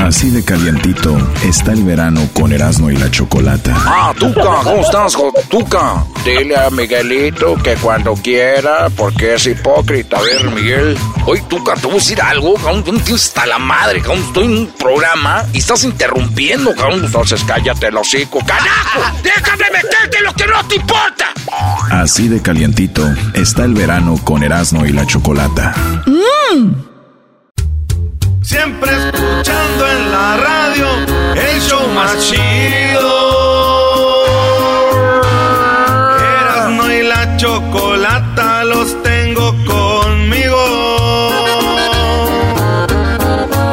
Así de calientito está el verano con Erasmo y la Chocolata. Ah, Tuca, ¿cómo estás, Tuca? Dile a Miguelito que cuando quiera, porque es hipócrita. A ver, Miguel. Oye, Tuca, te voy a decir algo, cabrón. Tú no tienes hasta la madre, cabrón. Estoy en un programa y estás interrumpiendo, cabrón. Entonces cállate el hocico. ¡Carajo! ¡Déjame meterte lo que no te importa! Así de calientito está el verano con Erasmo y la Chocolata. Mmm. Siempre escuchando en la radio el show más chido. Erasmo y la chocolata los tengo conmigo.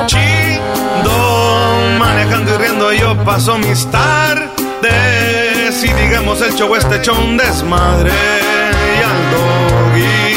Chido, manejando y riendo yo paso mis tardes. Y digamos el show este show desmadre. Y al doggy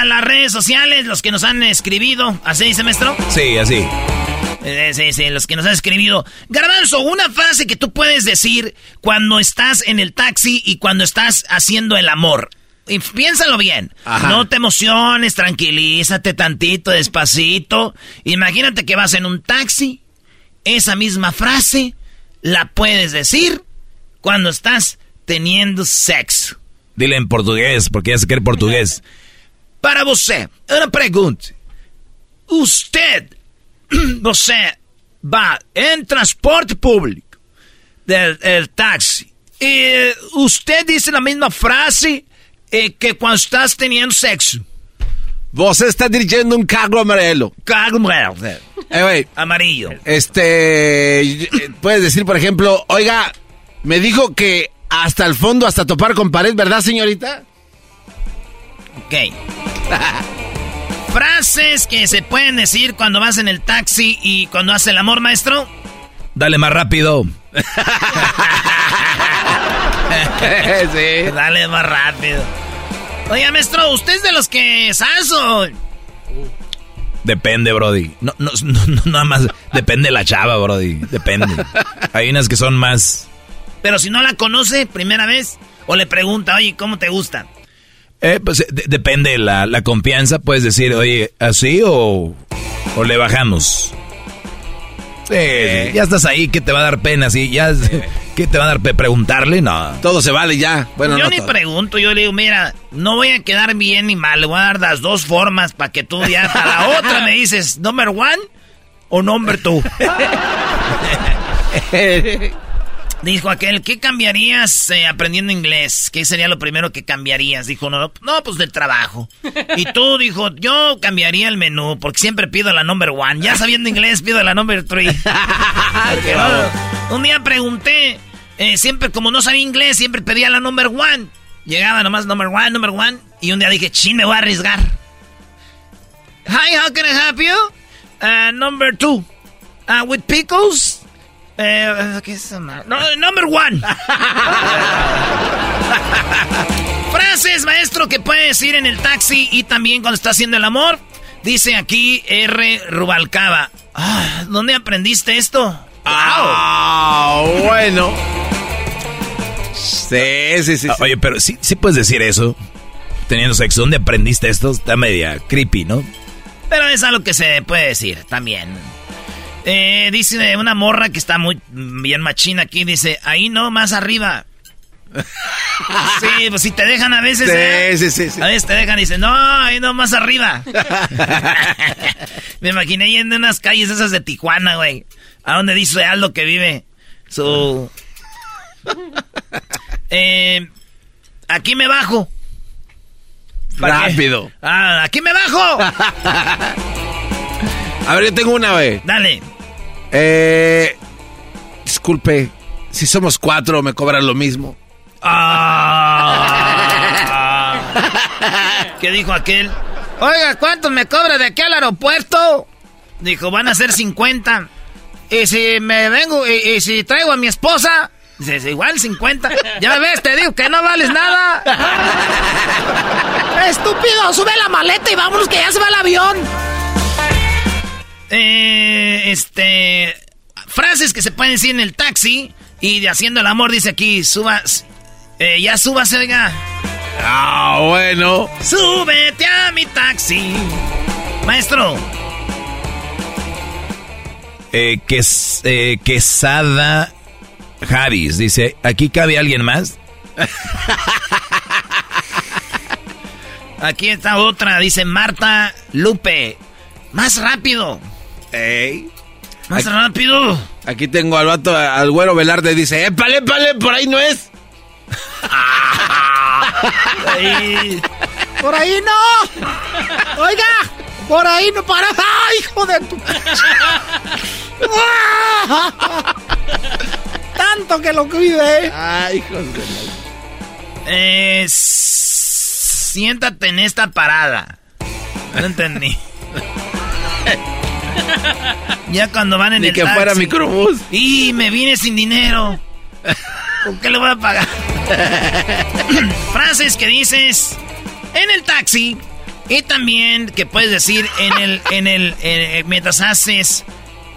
A las redes sociales, los que nos han escribido. ¿Así dice, maestro? Sí, así. Eh, sí, sí, los que nos han escribido. Garbanzo, una frase que tú puedes decir cuando estás en el taxi y cuando estás haciendo el amor. Y piénsalo bien. Ajá. No te emociones, tranquilízate tantito, despacito. Imagínate que vas en un taxi. Esa misma frase la puedes decir cuando estás teniendo sexo. Dile en portugués, porque ya sé que eres portugués. Para você, una pregunta. Usted, você va en transporte público del el taxi y usted dice la misma frase eh, que cuando estás teniendo sexo. Você está dirigiendo un carro amarelo. Carro amarelo. Eh. Amarillo. Este, eh, puedes decir, por ejemplo, oiga, me dijo que hasta el fondo, hasta topar con pared, ¿verdad, señorita? Ok. Frases que se pueden decir cuando vas en el taxi y cuando haces el amor, maestro. Dale más rápido. sí. Dale más rápido. Oiga, maestro, ¿usted es de los que salso? Depende, Brody. No, no, no, no, nada más. Depende de la chava, Brody. Depende. Hay unas que son más. Pero si no la conoce, primera vez, o le pregunta, oye, ¿cómo te gusta? Eh, pues de- depende de la, la confianza. Puedes decir, oye, ¿así o, o le bajamos? Sí, sí, ya estás ahí, ¿qué te va a dar pena? ¿Sí? Ya, ¿Qué te va a dar pe- preguntarle? No. Todo se vale ya. Bueno, yo no ni todo. pregunto, yo le digo, mira, no voy a quedar bien ni mal, le voy a dar las dos formas para que tú ya a la otra me dices, number one o number two. Dijo aquel, ¿qué cambiarías eh, aprendiendo inglés? ¿Qué sería lo primero que cambiarías? Dijo, no, no, pues del trabajo. Y tú, dijo, yo cambiaría el menú, porque siempre pido la number one. Ya sabiendo inglés, pido la number three. Porque, no, un día pregunté, eh, siempre, como no sabía inglés, siempre pedía la number one. Llegaba nomás number one, number one. Y un día dije, chin, me voy a arriesgar. Hi, how can I help you? Uh, number two. Uh, with pickles? Eh, ¿qué es? No, number one. Frases, maestro, que puede decir en el taxi y también cuando está haciendo el amor. Dice aquí R. Rubalcaba. Ah, ¿Dónde aprendiste esto? Ah, bueno. Sí, sí, sí. Ah, oye, pero sí, sí puedes decir eso. Teniendo sexo, ¿dónde aprendiste esto? Está media creepy, ¿no? Pero es algo que se puede decir también. Eh, dice una morra que está muy bien machina aquí, dice, ahí no, más arriba. Sí, pues si te dejan a veces. ¿eh? Sí, sí, sí, A veces te dejan y dicen, no, ahí no, más arriba. Me imaginé yendo en unas calles esas de Tijuana, güey. A donde dice Aldo que vive. Su. Eh, aquí me bajo. Rápido. Ah, aquí me bajo. A ver, yo tengo una, güey. Dale. Eh, disculpe, si somos cuatro, me cobran lo mismo. Ah. ¿Qué dijo aquel? Oiga, ¿cuánto me cobra de aquí al aeropuerto? Dijo, van a ser 50. Y si me vengo, y, y si traigo a mi esposa, dices, igual 50. Ya ves, te digo que no vales nada. Estúpido, sube la maleta y vámonos que ya se va el avión. Eh, este, frases que se pueden decir en el taxi y de haciendo el amor, dice aquí, subas, eh, ya súbase, oiga. Ah, bueno. Súbete a mi taxi. Maestro, Eh, Ques- eh, Quesada Javis dice, ¿aquí cabe alguien más? aquí está otra, dice Marta Lupe. Más rápido, Ey. más rápido. Aquí tengo al vato, al güero Velarde, dice, épale, épale, por ahí no es. Ahí. Por ahí no. Oiga, por ahí no para. ¡Ay, hijo de tu! Tanto que lo cuide. Ay, hijos de Eh, siéntate en esta parada. No entendí. ya cuando van en Ni el que taxi. fuera microbús. Y me vine sin dinero. ¿Con qué le voy a pagar? Frases que dices en el taxi y también que puedes decir en el, en el, eh, mientras haces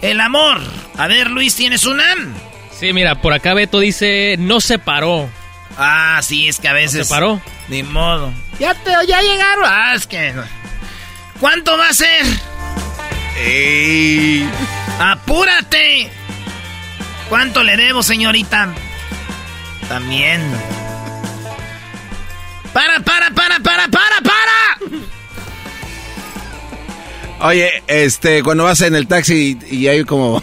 el amor. A ver, Luis, ¿tienes una? Sí, mira, por acá Beto dice, no se paró. Ah, sí, es que a veces. ¿Se paró? Ni modo. Ya te, ya llegaron. Ah, es que. ¿Cuánto va a ser? Ey. ¡Apúrate! ¿Cuánto le debo, señorita? También. ¡Para, para, para, para, para, para! Oye, este, cuando vas en el taxi y, y hay como.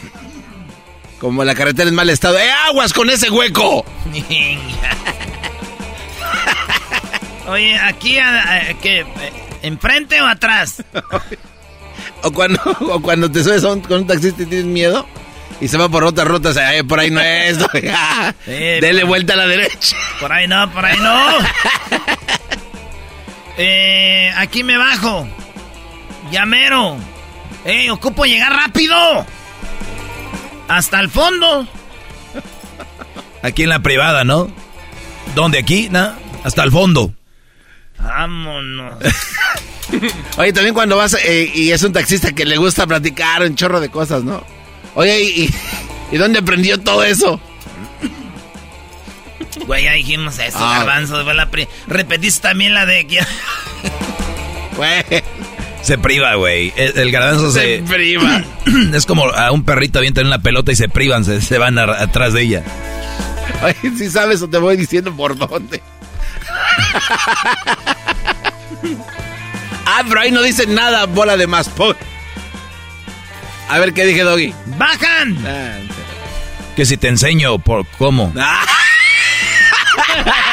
Como la carretera en mal estado. ¡Eh, aguas con ese hueco! Oye, aquí, a- a- ¿qué? ¿Enfrente o atrás? O cuando, o cuando te subes a un- con un taxista y tienes miedo y se va por otra ruta, o sea, eh, por ahí no es. Eh, Dele vuelta a la derecha. Por ahí no, por ahí no. eh, aquí me bajo. Llamero. Eh, ocupo llegar rápido. Hasta el fondo. Aquí en la privada, ¿no? ¿Dónde? ¿Aquí? ¿No? Hasta el fondo. Vámonos. Oye, también cuando vas eh, y es un taxista que le gusta platicar un chorro de cosas, ¿no? Oye, ¿y, y, ¿y dónde aprendió todo eso? Güey, ya dijimos eso, Ah. garbanzo. fue la pri- Repetiste también la de... que- Güey, Se priva, güey. El, el garbanzo se... se priva. Es como a un perrito avientan una pelota y se privan, se, se van a- atrás de ella. Oye, si sabes o te voy diciendo por dónde. Ah, pero ahí no dicen nada, bola de más. po- A ver qué dije, Doggy. ¡Bajan! Ah, Que si te enseño por cómo.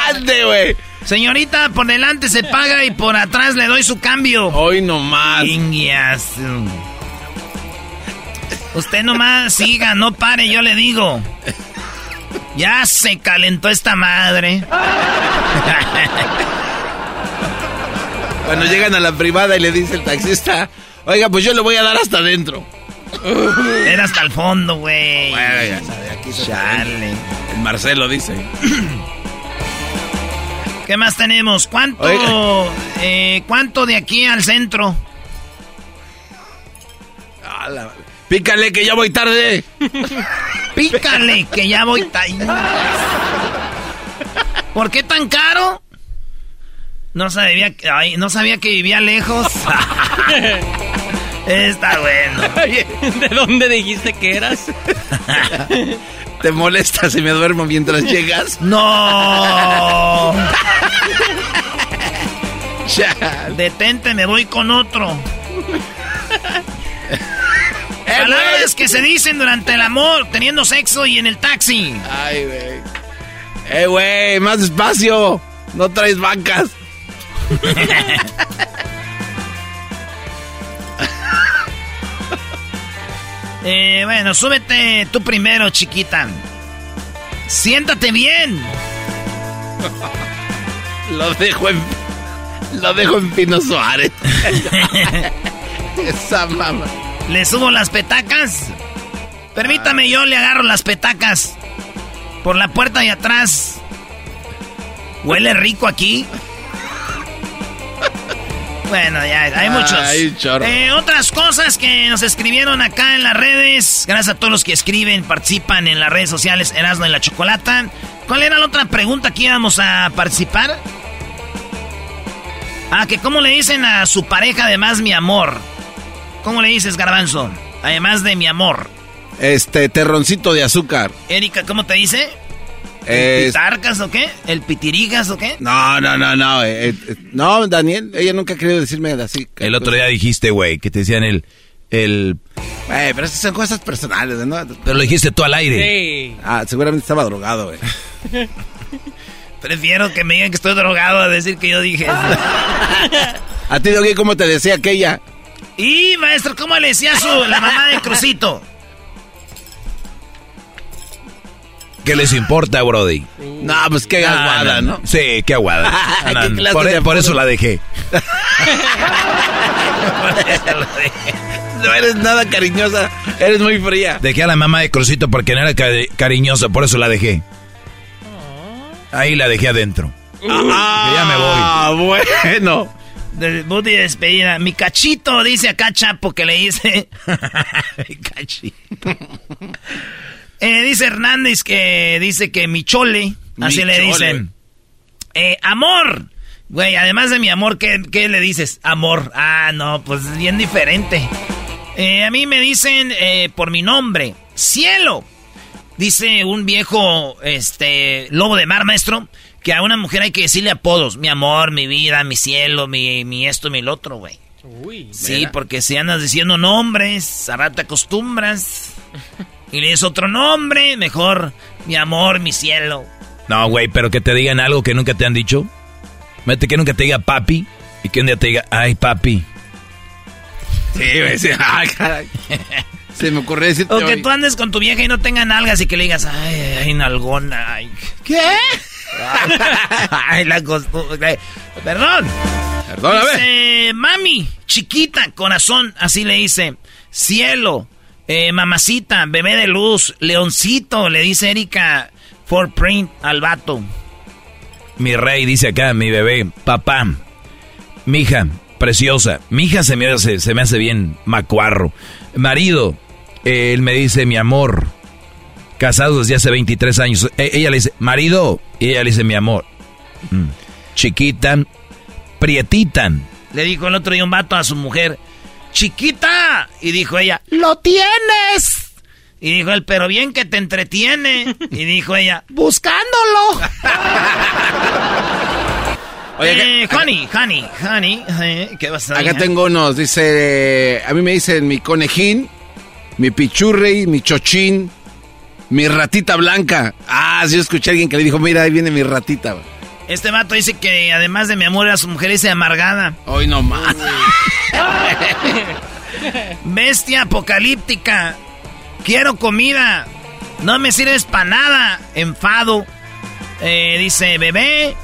¡Ande, güey! Señorita, por delante se paga y por atrás le doy su cambio. Hoy nomás. Ingias. Usted nomás siga, no pare, yo le digo. Ya se calentó esta madre. Cuando llegan a la privada y le dice el taxista, oiga, pues yo le voy a dar hasta adentro. Era hasta el fondo, güey. Bueno, ya sabe, aquí se Chale. El Marcelo dice. ¿Qué más tenemos? ¿Cuánto, eh, ¿Cuánto de aquí al centro? La- Pícale que ya voy tarde. Pícale, que ya voy. ta- ¿Por qué tan caro? No sabía, que- ay, no sabía que vivía lejos. Está bueno. ¿De dónde dijiste que eras? ¿Te molesta si me duermo mientras llegas? No. Ya. Detente, me voy con otro. Palabras que se dicen durante el amor, teniendo sexo y en el taxi. Ay, güey. Eh, güey, más despacio. No traes vacas. Eh, bueno, súbete tú primero, chiquita. Siéntate bien. Lo dejo en. Lo dejo en Pino Suárez. Esa mamá. Le subo las petacas. Permítame, yo le agarro las petacas. Por la puerta de atrás. Huele rico aquí. Bueno, ya, hay muchos. Ay. Eh, otras cosas que nos escribieron acá en las redes. Gracias a todos los que escriben, participan en las redes sociales Erasmo y la Chocolata. ¿Cuál era la otra pregunta que íbamos a participar? Ah, que cómo le dicen a su pareja además mi amor. ¿Cómo le dices, Garbanzo? Además de mi amor. Este, terroncito de azúcar. Erika, ¿cómo te dice? ¿El Es- pitarcas o qué? ¿El pitirigas o qué? No, no, no, no. eh, eh, no, Daniel, ella nunca ha querido decirme así. El otro día dijiste, güey, que te decían el... el Eh, pero esas son cosas personales, ¿no? pero lo dijiste tú al aire. Sí. Ah, seguramente estaba drogado, güey. Prefiero que me digan que estoy drogado a decir que yo dije eso. A ti, Doggy, ¿cómo te decía aquella? Y, maestro, ¿cómo le decía su, la mamá de Crucito? ¿Qué les importa, Brody? No, pues qué aguada, ¿no? Sí, qué aguada. ¿Qué No, no, clase por, de por eso la dejé. No eres nada cariñosa, eres muy fría. Dejé a la mamá de Crucito porque no era cari- cariñosa, por eso la dejé. Ahí la dejé adentro. Ah, ya me voy. Ah, bueno. Debut y despedida. Mi cachito, dice acá Chapo, que le dice. mi cachito. Eh, dice Hernández que dice que mi chole, así le dicen. Eh, amor. Güey, además de mi amor, ¿qué, qué le dices? Amor. Ah, no, pues bien diferente. Eh, a mí me dicen eh, por mi nombre. Cielo. Dice un viejo, este, lobo de mar, maestro, que a una mujer hay que decirle apodos. Mi amor, mi vida, mi cielo, mi, mi esto, mi lo otro, güey. Uy. Sí, porque si andas diciendo nombres, a rato te acostumbras. Y le dices otro nombre, mejor mi amor, mi cielo. No, güey, pero que te digan algo que nunca te han dicho. Mete que nunca te diga papi y que un día te diga, ay, papi. Sí, güey, sí. Ay, caray. Se me ocurrió decirte O que hoy. tú andes con tu vieja y no tenga nalgas y que le digas, ay, ay, nalgona, ay. ¿Qué? Ay, la costumbre. Perdón. Perdóname. Dice, mami, chiquita, corazón, así le dice. Cielo, eh, mamacita, bebé de luz, leoncito, le dice Erika for print al vato. Mi rey dice acá, mi bebé, papá, mi hija, preciosa. Mi hija se me hace, se me hace bien macuarro. Marido, eh, él me dice mi amor. Casados desde hace 23 años. E- ella le dice, marido, y ella le dice mi amor. Mm. Chiquita, prietita. Le dijo el otro día un vato a su mujer, chiquita, y dijo ella, lo tienes. Y dijo él, pero bien que te entretiene. Y dijo ella, buscándolo. Oye, eh, acá- honey, honey, honey, eh, ¿qué vas a Acá tengo unos, dice, a mí me dicen mi conejín, mi pichurri, mi chochín, mi ratita blanca. Ah, sí, yo escuché a alguien que le dijo, mira, ahí viene mi ratita. Este vato dice que además de mi amor a su mujer dice amargada. Hoy no más. Bestia apocalíptica. Quiero comida. No me sirves para nada. Enfado. Eh, dice, bebé.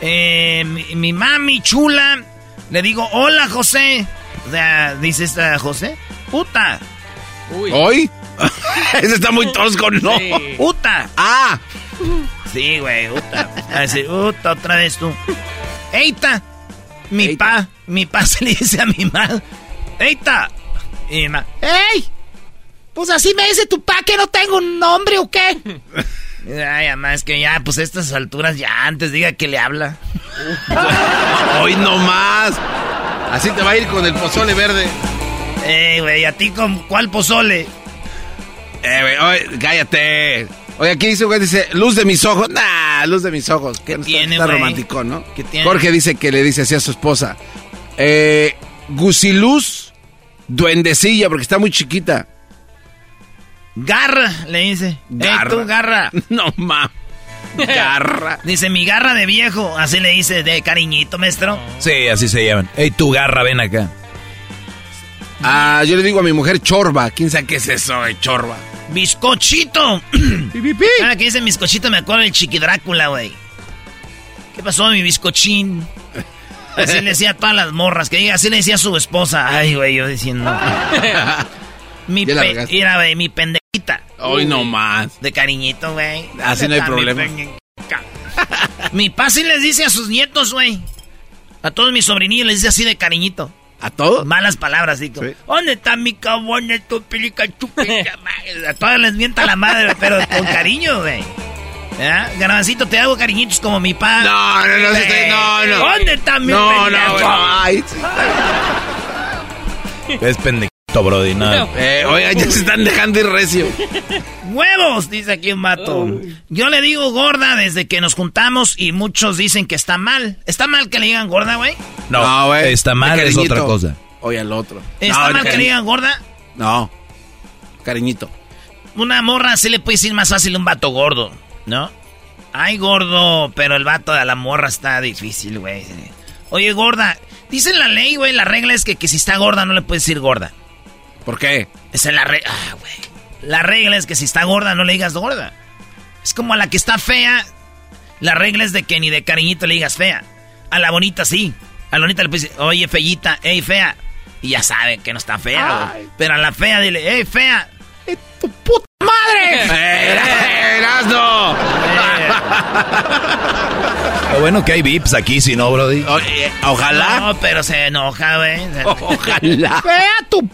eh, mi, mi mami chula. Le digo, hola, José. O sea, dice esta José. Puta. Uy. ¿Hoy? Ese está muy tosco, ¿no? Sí. Puta. Ah, Sí, güey, puta. A decir, puta, otra vez tú. Eita, mi pa, mi pa se le dice a mi ma. Eita. Y mi ma, ¡Ey! Pues así me dice tu pa que no tengo un nombre o qué. Ay, además que ya, pues a estas alturas ya antes diga que le habla. Hoy no más. Así te va a ir con el pozole verde. Ey, güey, ¿a ti con cuál pozole? Eh, güey, oye, cállate. Oye, aquí dice, güey, dice, luz de mis ojos. Nah, luz de mis ojos. ¿Qué Está- tiene, Está güey? romántico, ¿no? ¿Qué tiene? Jorge dice que le dice así a su esposa. Eh, Gusiluz, duendecilla, porque está muy chiquita. Garra, le dice. Garra. Tú, garra. No, ma. Garra. Dice, mi garra de viejo. Así le dice de cariñito, maestro. Sí, así se llaman. Ey, tu garra, ven acá. Ah, yo le digo a mi mujer chorba. ¿Quién sabe qué es eso, chorba? Bizcochito. Cada que dice bizcochito me acuerdo del chiqui Drácula, güey. ¿Qué pasó, mi bizcochín? Así le decía a todas las morras, que así le decía a su esposa. Ay, güey, yo diciendo. mi, pe- mira, güey, mi pendejita. Hoy no más. De cariñito, güey. Así no hay Mi problema. Mi pa sí les dice a sus nietos, güey. A todos mis sobrinillos les dice así de cariñito. ¿A todos? Malas palabras. Sí. ¿Dónde está mi cabrón, tu pilica, chupica? A todas les mienta la madre, pero con cariño, güey. ¿Ya? Garbancito, te hago cariñitos como mi pa. No, no, no, no, no. ¿Dónde está mi No, no, pendejo? no. Ay, sí. Es pendejito, Brody. No. Eh, oiga, ya se están dejando ir recio. ¡Huevos! Dice aquí un vato. Yo le digo gorda desde que nos juntamos y muchos dicen que está mal. ¿Está mal que le digan gorda, güey? No, güey. está mal, es otra cosa. Oye, al otro. ¿Está No, mal que le digan gorda? No. Cariñito. Una morra sí le puede decir más fácil a un vato gordo, ¿no? Ay, gordo, pero el vato de la morra está difícil, güey. Oye, gorda, dice la ley, güey, la regla es que, que si está gorda no le puedes decir gorda. ¿Por qué? Esa es la regla. Ah, güey. La regla es que si está gorda no le digas gorda. Es como a la que está fea, la regla es de que ni de cariñito le digas fea. A la bonita sí. A la bonita le puedes decir, oye, fellita, ey, fea. Y ya sabe que no está fea, güey. Pero a la fea dile, ey, fea. ¡Eh, ¡Tu puta madre! ¡Eh, Erasno! Lo bueno que hay VIPs aquí, si no, Brody. Oye, ojalá. No, pero se enoja, güey. Ojalá. ¡Fea tu!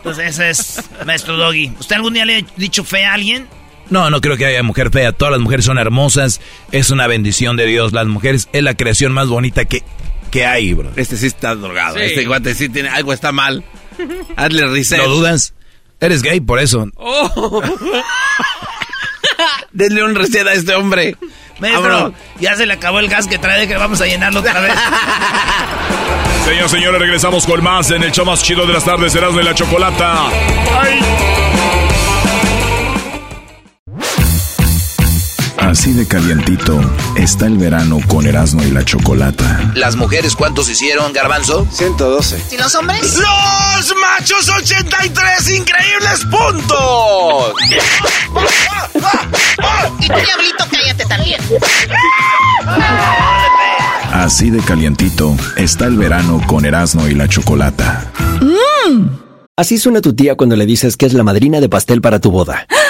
Entonces ese es maestro Doggy. ¿Usted algún día le ha dicho fea a alguien? No, no creo que haya mujer fea. Todas las mujeres son hermosas. Es una bendición de Dios. Las mujeres es la creación más bonita que, que hay, bro. Este sí está drogado. Sí. Este guante sí tiene algo está mal. Hazle reset. ¿Lo dudas? Eres gay, por eso. Oh. Denle un reset a este hombre. Maestro, ya se le acabó el gas que trae, que vamos a llenarlo otra vez. Señoras señores, regresamos con más en el show más chido de las tardes, Erasmo de la Chocolata. ¡Ay! Así de calientito está el verano con Erasmo y la Chocolata. ¿Las mujeres cuántos hicieron, Garbanzo? 112. ¿Y los hombres? ¡Los machos 83 increíbles puntos! Y tú, diablito, cállate también. Así de calientito está el verano con Erasmo y la Chocolata. Así suena tu tía cuando le dices que es la madrina de pastel para tu boda.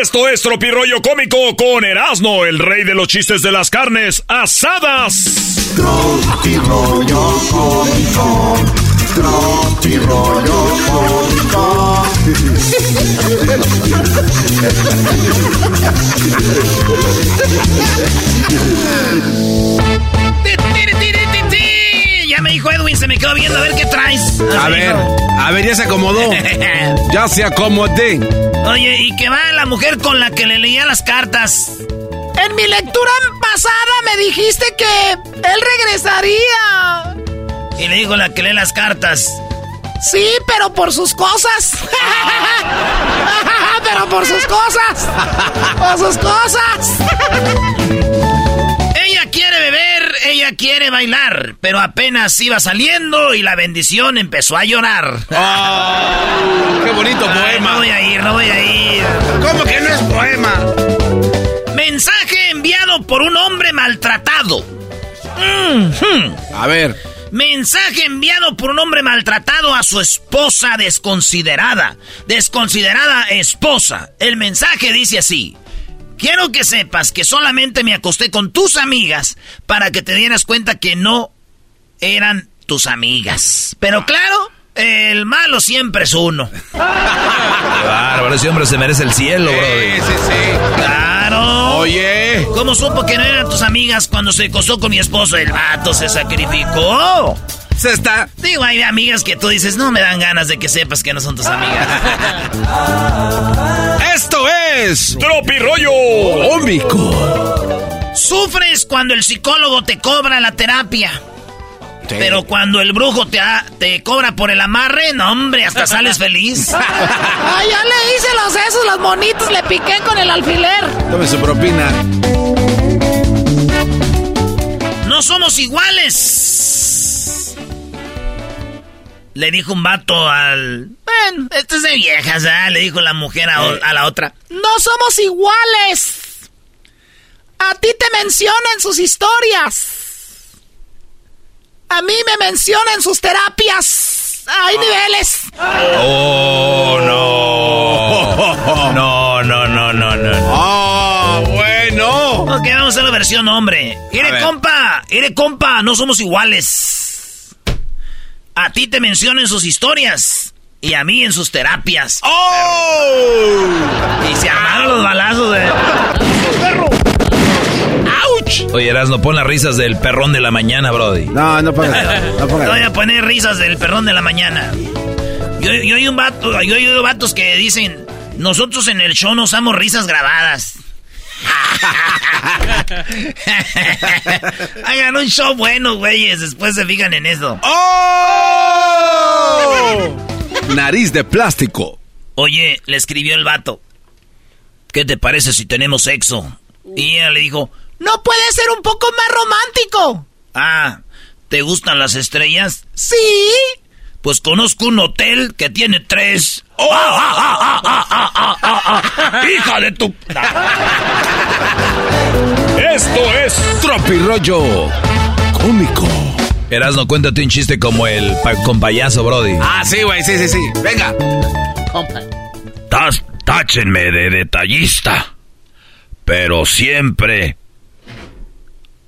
Esto es Tropirollo Cómico con Erasmo, el rey de los chistes de las carnes asadas. Tropirollo cómico, tropirollo cómico. Ya me dijo Edwin, se me quedó viendo a ver qué traes. A ver, a ver, ya se acomodó. ya se acomodé. Oye, ¿y qué va la mujer con la que le leía las cartas? En mi lectura pasada me dijiste que él regresaría. Y le dijo la que lee las cartas. Sí, pero por sus cosas. pero por sus cosas. Por sus cosas. Ella quiere beber, ella quiere bailar, pero apenas iba saliendo y la bendición empezó a llorar. ¡Qué bonito Ay, poema! No voy a ir, no voy a ir. ¿Cómo que no es poema? Mensaje enviado por un hombre maltratado. A ver. Mensaje enviado por un hombre maltratado a su esposa desconsiderada. Desconsiderada esposa. El mensaje dice así. Quiero que sepas que solamente me acosté con tus amigas para que te dieras cuenta que no eran tus amigas. Pero claro, el malo siempre es uno. Claro, ese hombre se merece el cielo, bro. Sí, sí, sí. Claro. Oye. ¿Cómo supo que no eran tus amigas cuando se acostó con mi esposo? El vato se sacrificó. Se está. Digo, hay amigas que tú dices, no me dan ganas de que sepas que no son tus amigas. Esto es. Tropirollo Cómico. Sufres cuando el psicólogo te cobra la terapia. Pero cuando el brujo te, ha- te cobra por el amarre, no hombre, hasta sales feliz. Ay, ya le hice los esos, los monitos, le piqué con el alfiler. Tome su propina. No somos iguales. Le dijo un vato al... Bueno, esto es de viejas, ¿ah? Le dijo la mujer a, o- a la otra. No somos iguales. A ti te mencionan sus historias. A mí me mencionan sus terapias. Hay niveles. Oh, no. No, no, no, no, no. ¡Ah, bueno! Ok, vamos a hacer la versión hombre. Ire, compa, ire, compa, no somos iguales. A ti te mencionan sus historias y a mí en sus terapias. ¡Oh! Y se armaron los balazos de... ¡Auch! Oye, Erasno, pon las risas del perrón de la mañana, Brody. No, no pongas. No Te voy pongas. a poner risas del perrón de la mañana. Yo, yo oí un vato, yo he oído vatos que dicen, nosotros en el show no usamos risas grabadas. Hagan un show bueno, güeyes, después se fijan en eso. ¡Oh! Nariz de plástico. Oye, le escribió el vato. ¿Qué te parece si tenemos sexo? Y ella le dijo, ¿No puede ser un poco más romántico? ah, ¿te gustan las estrellas? Sí. Pues conozco un hotel que tiene tres. ¡Oh! ¡Ah, ah, ah, ah, ah, ah, ah, ah! ¡Hija de tu... Esto es Tropirollo Cómico. Erasno, cuéntate un chiste como el pa- con payaso, Brody. Ah, sí, güey, sí, sí, sí. Venga. Tas- táchenme de detallista. Pero siempre.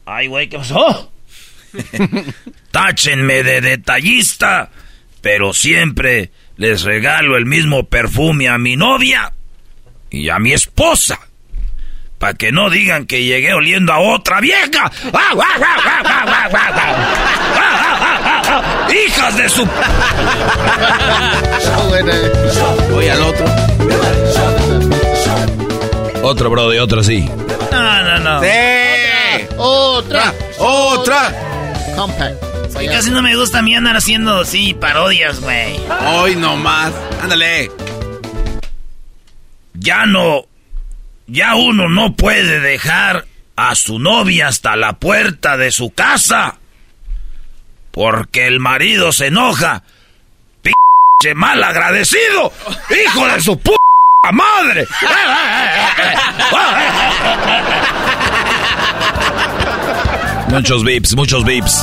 Ay, güey, ¿qué pasó? Táchenme de detallista. Pero siempre les regalo el mismo perfume a mi novia y a mi esposa. Para que no digan que llegué oliendo a otra vieja. ¡Hijas de su... Voy al otro. Otro, Brody, otro sí. No, no, no. ¡Sí! Otra. ¡Otra! Y casi no me gusta a mí andar haciendo, sí, parodias, güey. Hoy no más. Ándale. Ya no ya uno no puede dejar a su novia hasta la puerta de su casa. Porque el marido se enoja. ¡Pinche mal agradecido! ¡Hijo de su puta madre! Muchos vips, muchos vips.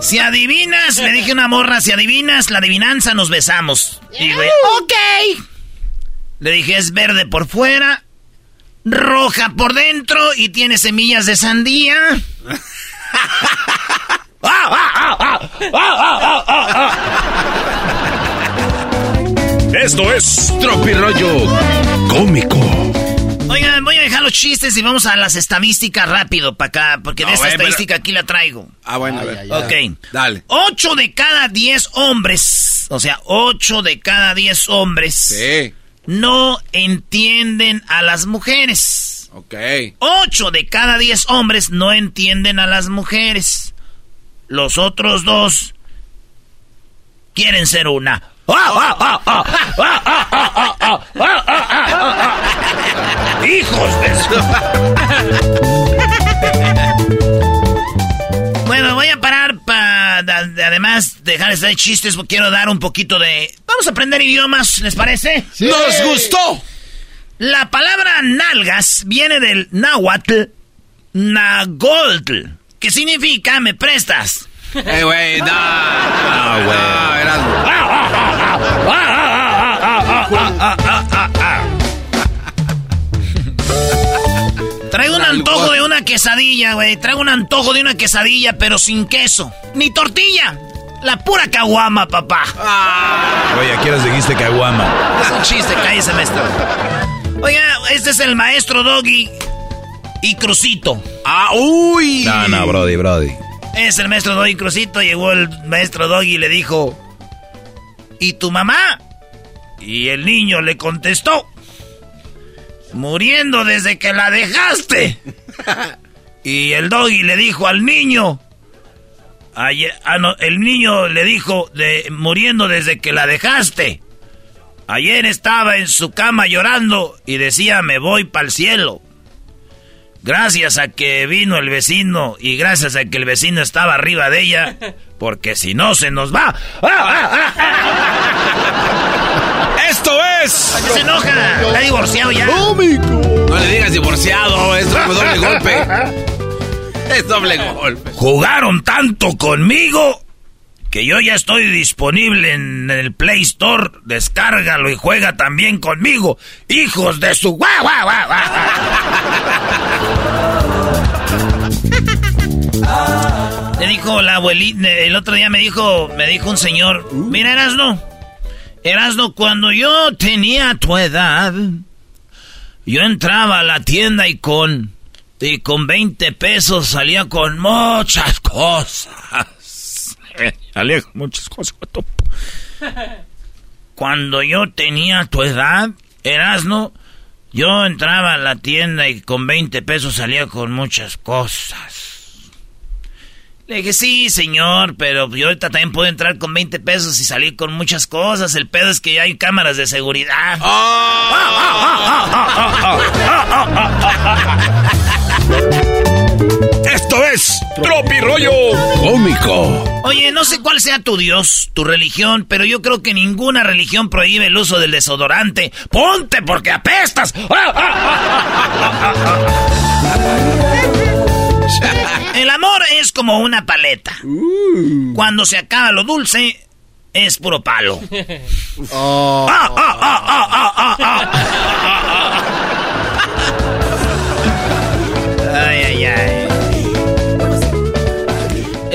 Si adivinas, le dije una morra, si adivinas la adivinanza, nos besamos. Y ok. Le dije, es verde por fuera, roja por dentro y tiene semillas de sandía. Esto es Tropirollo Cómico. Los chistes y vamos a las estadísticas rápido para acá, porque de No, esta pero- estadística aquí la traigo. Ah, bueno, a ver. Ok. Dale. 8 de cada 10 hombres, o sea, 8 de cada 10 hombres Sí. no entienden a las mujeres. Ok. 8 de cada 10 hombres no entienden a las mujeres. Los otros dos quieren ser una. ¡Hijos de su... Bueno, voy a parar para además dejar de hacer chistes, porque quiero dar un poquito de... Vamos a aprender idiomas, ¿les parece? ¡Nos gustó! La palabra nalgas viene del náhuatl nagoltl, que significa me prestas. Eh, güey, no. Ah, güey. Traigo un antojo de una quesadilla, güey. Traigo un antojo de una quesadilla, pero sin queso. Ni tortilla. La pura caguama, papá. Oye, ¿a qué horas dijiste caguama? Es un chiste, cállese, maestro. Oiga, este es el maestro Doggy y Crucito. Ah, uy. No, no, Brody, Brody. Es el maestro Doggy Crucito. Llegó el maestro Doggy y le dijo: ¿Y tu mamá? Y el niño le contestó: Muriendo desde que la dejaste. y el Doggy le dijo al niño: ayer- ah, no, El niño le dijo: de, Muriendo desde que la dejaste. Ayer estaba en su cama llorando y decía: Me voy para el cielo. Gracias a que vino el vecino y gracias a que el vecino estaba arriba de ella, porque si no se nos va. ¡Esto es! ¿Por qué se enoja? Está divorciado ya. No le digas divorciado, es doble golpe. Es doble golpe. Jugaron tanto conmigo que yo ya estoy disponible en el Play Store. Descárgalo y juega también conmigo. Hijos de su guau, guau, guau, guau. Le dijo la abuelita, el otro día me dijo, me dijo un señor, mira Erasno, Erasno, cuando yo tenía tu edad, yo entraba a la tienda y con, y con 20 pesos salía con muchas cosas. Salía con muchas cosas. Cuando yo tenía tu edad, Erasno, yo entraba a la tienda y con 20 pesos salía con muchas cosas. Le dije, sí, señor, pero yo ahorita también puedo entrar con 20 pesos y salir con muchas cosas. El pedo es que ya hay cámaras de seguridad. Esto es Tropirollo Cómico. Oye, no sé cuál sea tu Dios, tu religión, pero yo creo que ninguna religión prohíbe el uso del desodorante. ¡Ponte porque apestas! El amor es como una paleta. Cuando se acaba lo dulce, es puro palo. Ah, ah, ah, ah,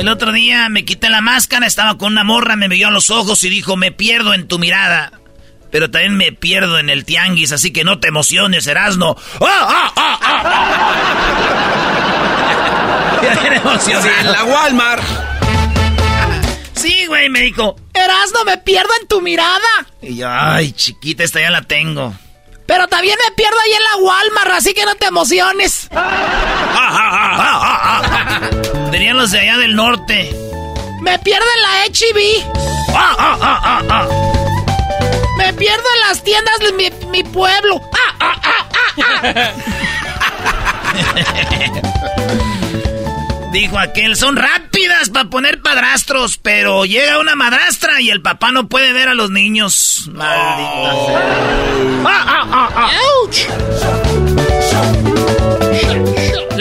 El otro día me quité la máscara, estaba con una morra, me vio a los ojos y dijo, me pierdo en tu mirada. Pero también me pierdo en el tianguis, así que no te emociones, Erasno. ¡Ah, ah, ah, ah! Ya. Sí, en la Walmart. Sí, güey, me dijo, Erasno, me pierdo en tu mirada. Y yo, ay, chiquita, esta ya la tengo. Pero también me pierdo ahí en la Walmart, así que no te emociones. Tenían los de allá del norte. Me pierdo en la HB. Me pierdo en las tiendas de mi, mi pueblo. ¡Ah, ah, ah, ah, Dijo aquel, son rápidas para poner padrastros, pero llega una madrastra y el papá no puede ver a los niños. Maldita sea. Ah, ah, ah, ah.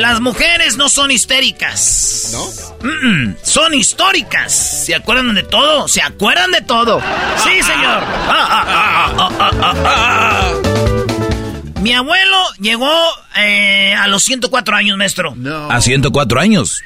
Las mujeres no son histéricas. ¿No? Son históricas. ¿Se acuerdan de todo? ¿Se acuerdan de todo? Sí, señor. Ah, ah, ah, ah, ah, ah, ah. Mi abuelo llegó eh, a los 104 años, maestro. A 104 años.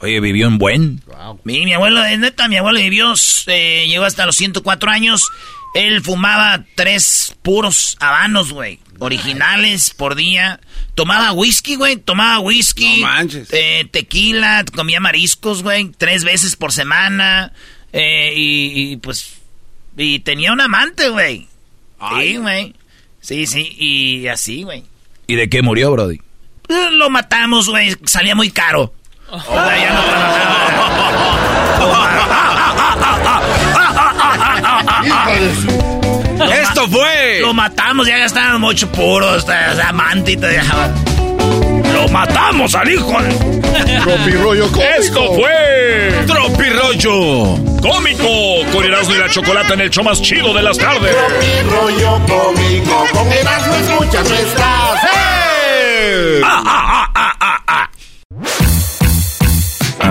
Oye, vivió en buen. Mi, mi abuelo, de neta, mi abuelo vivió, eh, llegó hasta los 104 años. Él fumaba tres puros habanos, güey. Originales por día. Tomaba whisky, güey. Tomaba whisky. No manches. eh, tequila. Comía mariscos, güey. Tres veces por semana. Eh, y, y, pues. Y tenía un amante, güey. Sí, güey. Sí, sí. Y así, güey. ¿Y de qué murió, Brody? Eh, Lo matamos, güey. Salía muy caro. O sea, ya no trabajaba. ¡Esto fue! Lo matamos, ya gastaron mucho puro, hasta hasta amante y todo. ya. Lo matamos al hijo. Tropirollo cómico. Esto fue ¡Tropirollo! Cómico con Erasmo y la Chocolata en el show más chido de las tardes. Mi rollo cómico, con Erasmo escuchas no estás. Ah, ah, ah, ah,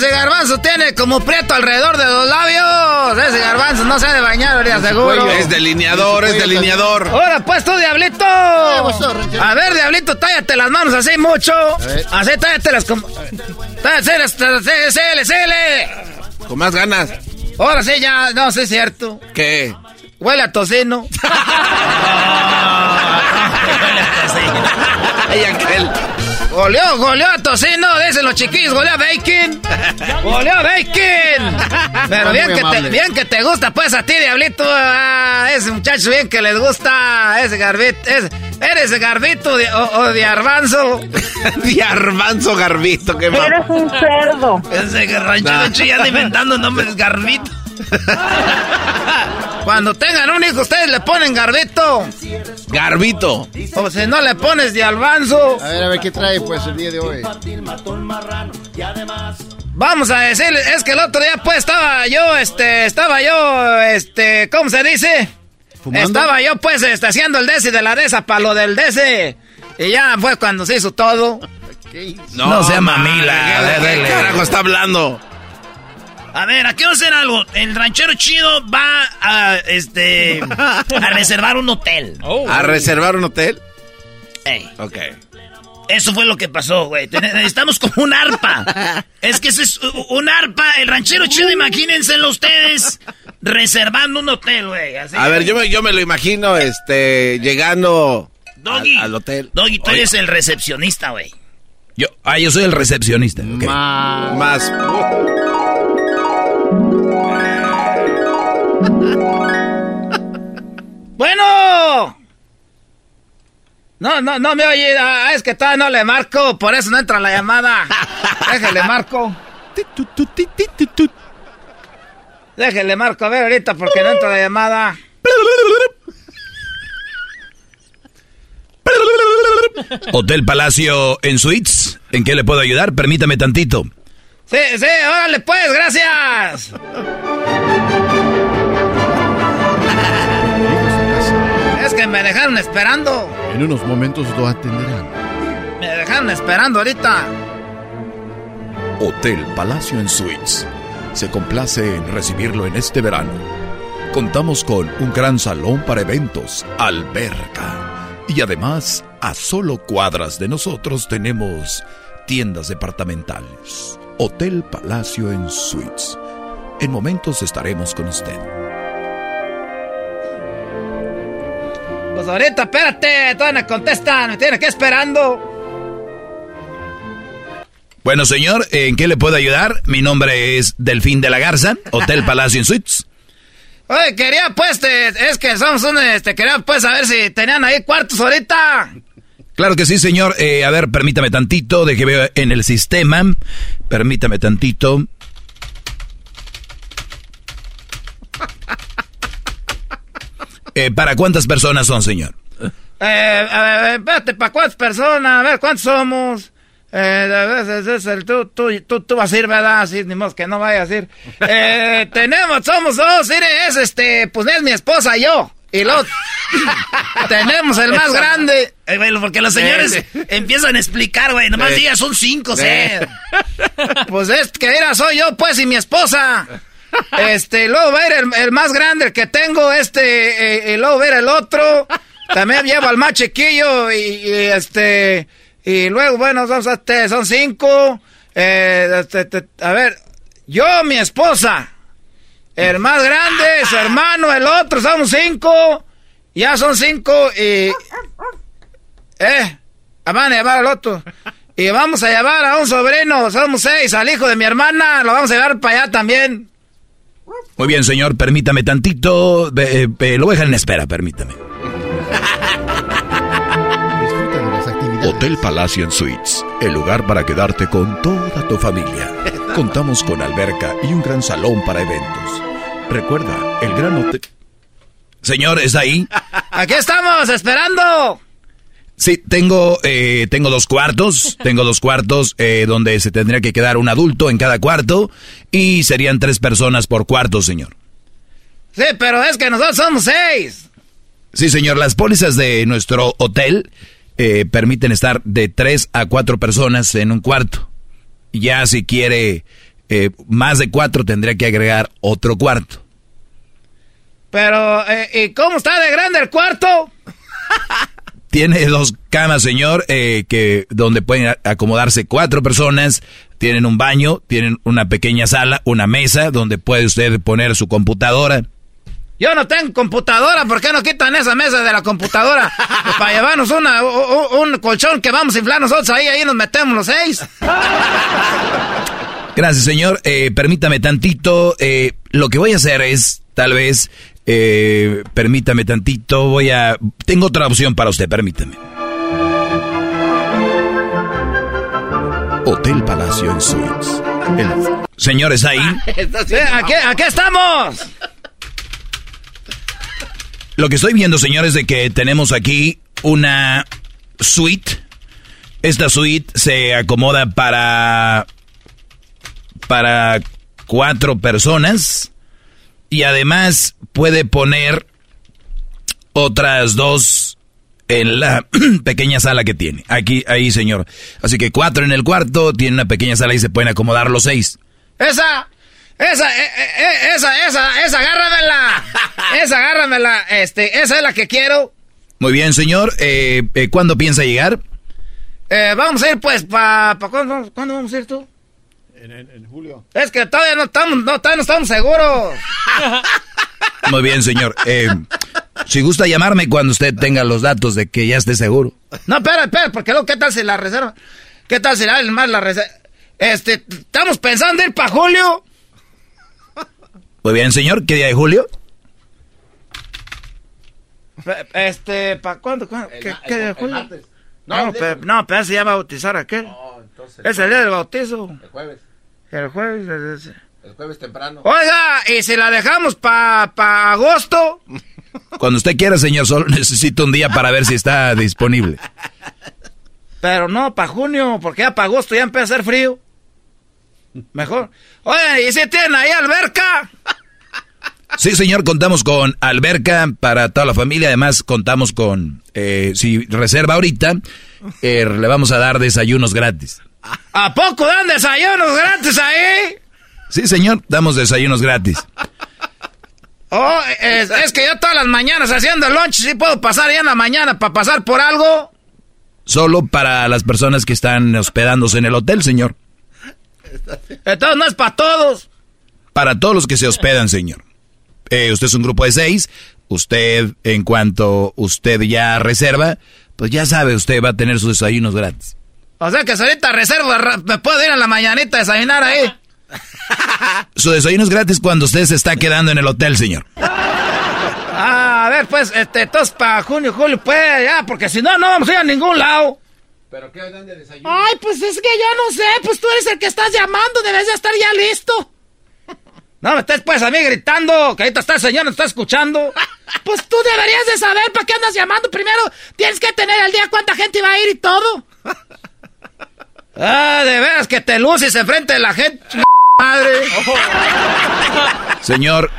Ese garbanzo tiene como prieto alrededor de los labios. Ese garbanzo no se ha de bañar, ahorita seguro. Es delineador, es delineador. Ahora pues tú, diablito. A ver, diablito, tállate las manos así mucho. Así, tállatelas como... Tállatelas, síguele, síguele. Con más ganas. Ahora sí, ya, no, sí es cierto. ¿Qué? Huele a tocino. Ay, aquel. Goleó, goleó a tocino, dicen los chiquillos, goleó a bacon. Goleó a bacon. Pero bien que, te, bien que te gusta, pues a ti, diablito. ah, ese muchacho bien que les gusta. Ese garbito. ese- eres garbito de, o, o de arbanzo. De arbanzo garbito, qué mal. Eres un cerdo. Ese ranchero Nah. chillando inventando nombres garbito. Cuando tengan un hijo, ustedes le ponen garbito. Garbito. O si no le pones de albanzo. A ver, a ver qué trae pues el día de hoy. Vamos a decirle, es que el otro día pues estaba yo, este, estaba yo, este, ¿cómo se dice? ¿Fumando? Estaba yo pues este, haciendo el desi de la desa para lo del desi. Y ya fue cuando se hizo todo. No sea mamila, ¿De dele. qué carajo está hablando? A ver, aquí vamos a hacer algo. El ranchero chido va a, este, a reservar un hotel. ¿A reservar un hotel? Ey. Ok. Eso fue lo que pasó, güey. Necesitamos como un arpa. Es que ese es un arpa. El ranchero chido, imagínenselo ustedes reservando un hotel, güey. A ver, yo me, yo me lo imagino, este, llegando Doggy. al, al hotel. Doggy, tú eres el recepcionista, güey. Yo, ah, yo soy el recepcionista. ok. Más. Bueno. No, no, no me oye. Ah, es que todavía no le marco, por eso no entra la llamada. Déjele marco. Déjele marco, a ver ahorita porque no entra la llamada. Hotel Palacio en Suites. ¿En qué le puedo ayudar? Permítame tantito. Sí, sí, órale pues, gracias. Que me dejaron esperando. En unos momentos lo atenderán. Me dejaron esperando ahorita. Hotel Palacio en Suites. Se complace en recibirlo en este verano. Contamos con un gran salón para eventos, alberca. Y además, a solo cuadras de nosotros tenemos tiendas departamentales. Hotel Palacio en Suites. En momentos estaremos con usted. Pues ahorita, espérate, todavía no contestan, me tienen que esperando. Bueno, señor, ¿en qué le puedo ayudar? Mi nombre es Delfín de la Garza, Hotel Palacio en Suites. Oye, quería pues, te- es que somos un, este, quería pues saber si tenían ahí cuartos ahorita. Claro que sí, señor. Eh, a ver, permítame tantito, de que veo en el sistema. Permítame tantito. Eh, ¿Para cuántas personas son, señor? Eh, a ver, espérate, ¿para cuántas personas? A ver, ¿cuántos somos? Eh, a ver, es- el- tú, tú, tú, tú vas a ir, ¿verdad? Así, ni modo que no vayas a ir. Eh, tenemos, somos dos, es este, pues es mi esposa y yo. Y luego tenemos el más grande. Eh, güey, porque los señores empiezan a explicar, güey. Nomás Sí. digas, son cinco, Sí. Pues es que era, soy yo, pues, y mi esposa. Este, luego va a ir el, más grande, el que tengo, este, eh, y luego ir el otro. También llevo al más chiquillo, y, este, y luego, bueno, son, son cinco. Eh, este, este, a ver, yo, mi esposa, el más grande, su hermano, el otro, somos cinco. Ya son cinco, y. Eh, van a llevar al otro. Y vamos a llevar a un sobrino, somos seis, al hijo de mi hermana, lo vamos a llevar para allá también. Muy bien, señor, permítame tantito. Eh, eh, lo voy a dejar en espera, permítame. Hotel Palacio en Suites. El lugar para quedarte con toda tu familia. Contamos con alberca y un gran salón para eventos. Recuerda, el gran hotel... Señor, ¿está ahí? Aquí estamos, esperando. Sí, tengo, eh, tengo dos cuartos, tengo dos cuartos eh, donde se tendría que quedar un adulto en cada cuarto y serían tres personas por cuarto, señor. Sí, pero es que nosotros somos seis. Sí, señor, las pólizas de nuestro hotel eh, permiten estar de tres a cuatro personas en un cuarto. Ya si quiere eh, más de cuatro tendría que agregar otro cuarto. Pero, eh, ¿y cómo está de grande el cuarto? Tiene dos camas, señor, eh, que donde pueden acomodarse cuatro personas. Tienen un baño, tienen una pequeña sala, una mesa donde puede usted poner su computadora. Yo no tengo computadora, ¿por qué no quitan esa mesa de la computadora? para llevarnos una, u- un colchón que vamos a inflar nosotros ahí, ahí nos metemos los seis. Gracias, señor. Eh, permítame tantito. eh, lo que voy a hacer es, tal vez, eh, permítame tantito. Voy a. Tengo otra opción para usted, permítame. Hotel Palacio en Suites. El... Señores, ahí. Aquí, aquí estamos. Lo que estoy viendo, señores, de que tenemos aquí una suite. Esta suite se acomoda para para cuatro personas y además puede poner otras dos en la pequeña sala que tiene. Aquí, ahí, señor. Así que cuatro en el cuarto, tiene una pequeña sala y se pueden acomodar los seis. Esa, Esa, eh, eh, eh, esa, esa, esa, agárramela. Esa, agárramela. Este, esa es la que quiero. Muy bien, señor. Eh, ¿Cuándo piensa llegar? Eh, vamos a ir, pues, para... Pa, ¿cuándo, ¿Cuándo vamos a ir tú? En, en- en julio. Es que todavía no estamos, no, todavía no estamos seguros. Muy bien, señor. Eh, si gusta llamarme cuando usted tenga los datos de que ya esté seguro. No, espera, espera, porque luego, ¿qué tal si la reserva? ¿Qué tal si la más la reserva? Este, estamos pensando ir para julio. Muy bien, señor. ¿Qué día de julio? Este, ¿para cuándo? cuándo? ¿Qué, qué día de julio? No, pero, no, pero se llama bautizar a aquel. es el día del bautizo. El jueves. El jueves. es- es- El jueves temprano. Oiga, ¿y si la dejamos para pa agosto? Cuando usted quiera, señor. Solo necesito un día para ver si está disponible. Pero no, para junio, porque ya para agosto ya empieza a hacer frío. Mejor. Oye, ¿y si tienen ahí alberca? Sí, señor, contamos con alberca para toda la familia. Además, contamos con, eh, si reserva ahorita, eh, le vamos a dar desayunos gratis. ¿A poco dan desayunos gratis ahí? Sí, señor, damos desayunos gratis. Oh, es, es que yo todas las mañanas haciendo el lunch, sí puedo pasar ya en la mañana para pasar por algo. Solo para las personas que están hospedándose en el hotel, señor. Entonces no es para todos. Para todos los que se hospedan, señor. Eh, usted es un grupo de seis. Usted, en cuanto usted ya reserva, pues ya sabe, usted va a tener sus desayunos gratis. O sea que si ahorita reservo, me puedo ir a la mañanita a desayunar ahí. Su desayuno es gratis cuando usted se está quedando en el hotel, señor. Ah, a ver, pues, este, entonces para junio, julio, pues, ya, porque si no, no vamos a ir a ningún lado. ¿Pero qué dan de desayuno? Ay, pues es que yo no sé, pues tú eres el que estás llamando, debes de estar ya listo. No me estés pues a mí gritando, que ahorita está el señor, nos está escuchando. Pues tú deberías de saber para qué andas llamando. Primero tienes que tener al día cuánta gente va a ir y todo. Ah, de veras que te luces enfrente de la gente, madre. Señor,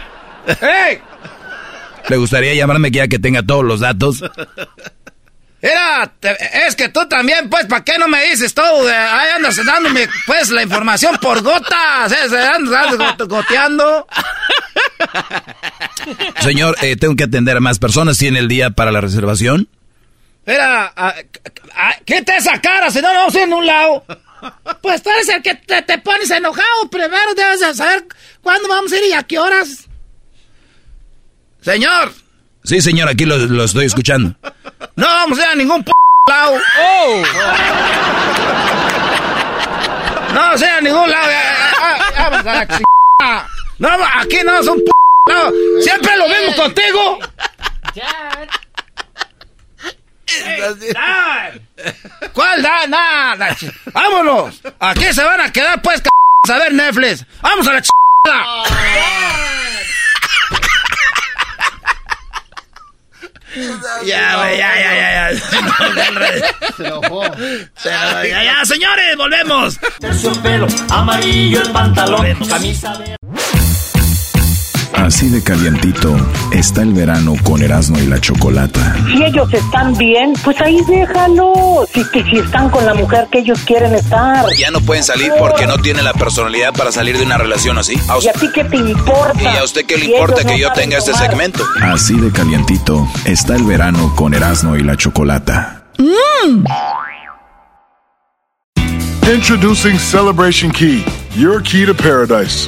¡Ey! ¿le gustaría llamarme ya que tenga todos los datos? Mira, te- es que tú también, pues, ¿para qué no me dices todo? De, ahí andas dándome, pues, la información por gotas, ¿eh? Andas got- goteando. Señor, eh, tengo que atender a más personas. ¿Tiene el día para la reservación? Mira, ah, quita esa cara, si no, no vamos a ir en un lado. Pues tú eres el que te, te pones enojado. Primero debes de saber cuándo vamos a ir y a qué horas. Señor, Sí, señor, aquí lo, lo estoy escuchando. no vamos a ir a ningún p lado. Oh. No vamos a ir a ningún lado. ya, ya, ya, ya, vamos a la ch- No, aquí no es un p lado. Siempre lo mismo contigo. ¿Cuál da? Nada. Vámonos. Aquí se van a quedar, pues, c a ver Netflix. Vamos a la ch Ya, güey, ya, ya, ya, ya. Se enojó. Ya, ya, ya, señores, volvemos. Terciopelo, amarillo el pantalón, camisa verde. Así de calientito está el verano con Erasmo y la Chocolata. Si ellos están bien, pues ahí déjalo. Si, si, si están con la mujer que ellos quieren estar. Ya no pueden salir porque no tienen la personalidad para salir de una relación así. ¿A ¿Y a ti qué te importa? ¿Y a usted qué le Si importa que no yo tenga este segmento? Así de calientito está el verano con Erasmo y la Chocolata. Introducing Celebration Key, your key to paradise.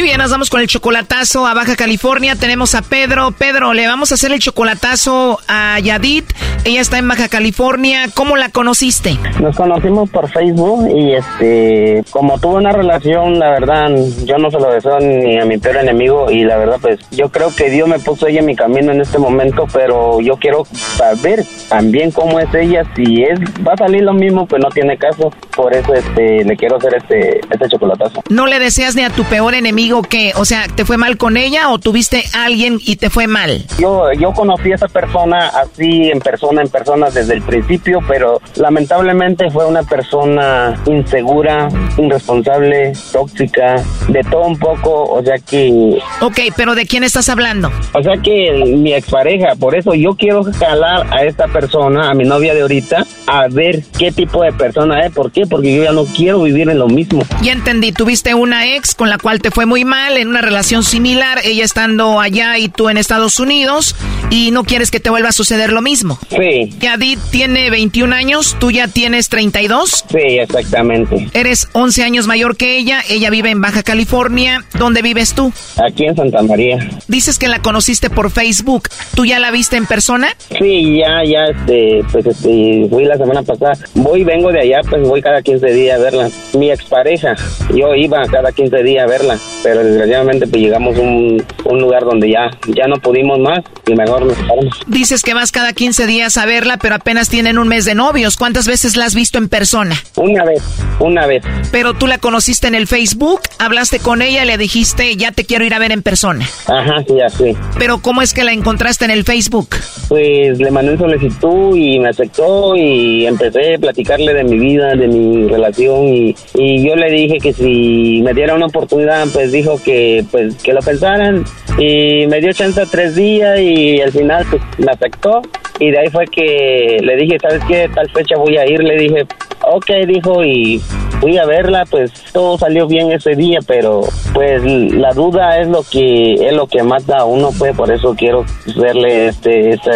Muy bien, nos vamos con el chocolatazo a Baja California. Tenemos a Pedro. Pedro, le vamos a hacer el chocolatazo a Yadit. Ella está en Baja California. ¿Cómo la conociste? Nos conocimos por Facebook y este, como tuve una relación, la verdad, yo no se lo deseo ni a mi peor enemigo y la verdad, pues yo creo que Dios me puso ella en mi camino en este momento, pero yo quiero saber también cómo es ella. Si es va a salir lo mismo, pues no tiene caso. Por eso este, le quiero hacer este, este chocolatazo. ¿No le deseas ni a tu peor enemigo que, o sea, te fue mal con ella o tuviste a alguien y te fue mal? Yo, yo conocí a esa persona así en persona, en persona desde el principio, pero lamentablemente fue una persona insegura, irresponsable, tóxica, de todo un poco, o sea que... Ok, pero ¿de quién estás hablando? O sea que mi expareja, por eso yo quiero jalar a esta persona, a mi novia de ahorita, a ver qué tipo de persona es. ¿Por qué? Porque yo ya no quiero vivir en lo mismo. Ya entendí, tuviste una ex con la cual te fue muy mal, en una relación similar, ella estando allá y tú en Estados Unidos, y no quieres que te vuelva a suceder lo mismo. Sí. Yadid tiene 21 años, tú ya tienes 32. Sí, exactamente. Eres 11 años mayor que ella, ella vive en Baja California. ¿Dónde vives tú? Aquí en Santa María. Dices que la conociste por Facebook. ¿Tú ya la viste en persona? Sí, ya, ya, este, pues este, fui la semana pasada. Voy, vengo de allá, pues voy cada 15 días a verla. Mi expareja, yo iba cada 15 días a verla, pero desgraciadamente pues llegamos a un, un lugar donde ya, ya no pudimos más y mejor nos separamos. Dices que vas cada 15 días a verla, pero apenas tienen un mes de novios. ¿Cuántas veces la has visto en persona? Una vez, una vez. Pero tú la conociste en el Facebook, hablaste con ella y le dijiste, ya te quiero ir a ver en persona. Ajá, sí, así. Pero ¿cómo es que la encontraste en el Facebook? Pues le mandé una solicitud y me aceptó y empecé a platicarle de mi vida, de mi relación y, y yo le dije que si me diera una oportunidad, pues dijo que pues que lo pensaran y me dio chance tres días y al final pues me aceptó y de ahí fue que le dije, ¿sabes qué? Tal fecha voy a ir, le dije, ok, dijo y fui a verla, pues todo salió bien ese día, pero pues la duda es lo que es lo que mata a uno, pues por eso quiero verle este este,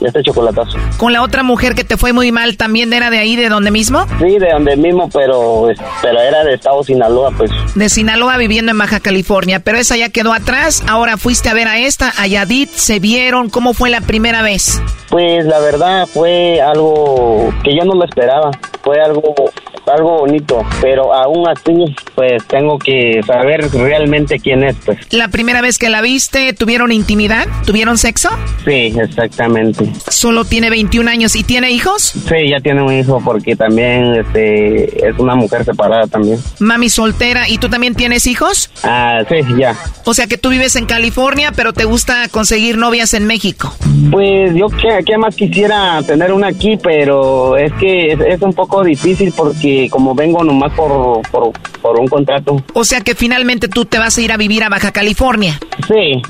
este chocolatazo. ¿Con la otra mujer que te fue muy mal también era de ahí, de donde mismo? Sí, de donde mismo, pero pero era de Estado Sinaloa, pues. De Sinaloa viviendo en Baja California, pero esa ya quedó atrás. Ahora fuiste a ver a esta, a Yadit, se vieron, ¿cómo fue la primera vez? Pues la verdad fue algo que yo no lo esperaba, fue algo algo bonito, pero aún así, pues tengo que saber realmente quién es, pues. ¿La primera vez que la viste, tuvieron intimidad? ¿Tuvieron sexo? Sí, exactamente. Solo tiene 21 años y tiene hijos? Sí, ya tiene un hijo porque también este, es una mujer separada también. Mami soltera, ¿y tú también tienes hijos? Ah, sí, ya. O sea que tú vives en California, pero te gusta conseguir novias en México. Pues yo que, que más quisiera tener una aquí, pero es que es, es un poco difícil porque como vengo nomás por, por, por un contrato. O sea que finalmente tú te vas a ir a vivir a Baja California. Sí.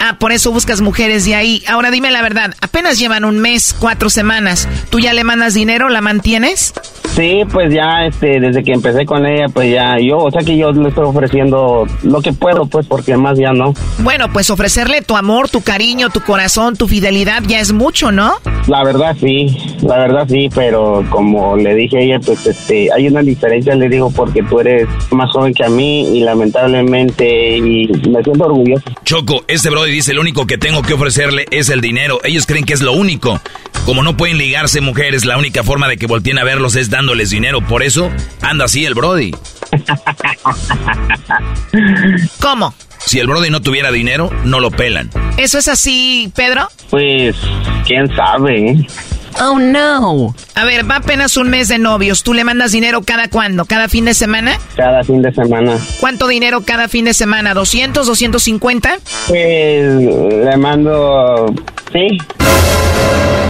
Ah, por eso buscas mujeres de ahí. Ahora dime la verdad, apenas llevan un mes, cuatro semanas. ¿Tú ya le mandas dinero? ¿La mantienes? Sí, pues ya este, desde que empecé con ella, pues ya yo, o sea que yo le estoy ofreciendo lo que puedo, pues porque más ya no. Bueno, pues ofrecerle tu amor, tu cariño, tu corazón, tu fidelidad ya es mucho, ¿no? La verdad sí, la verdad sí, pero como le dije a ella, pues este, hay una diferencia, le digo, porque tú eres más joven que a mí y lamentablemente y me siento orgulloso. Choco, este Brody dice, lo único que tengo que ofrecerle es el dinero. Ellos creen que es lo único. Como no pueden ligarse mujeres, la única forma de que volteen a verlos es dándoles dinero. Por eso anda así el Brody. ¿Cómo? Si el Brody no tuviera dinero, no lo pelan. ¿Eso es así, Pedro? Pues, quién sabe. Oh, no. A ver, va apenas un mes de novios. ¿Tú le mandas dinero cada cuándo? ¿Cada fin de semana? Cada fin de semana. ¿Cuánto dinero cada fin de semana? ¿200, 250? Pues le mando, sí.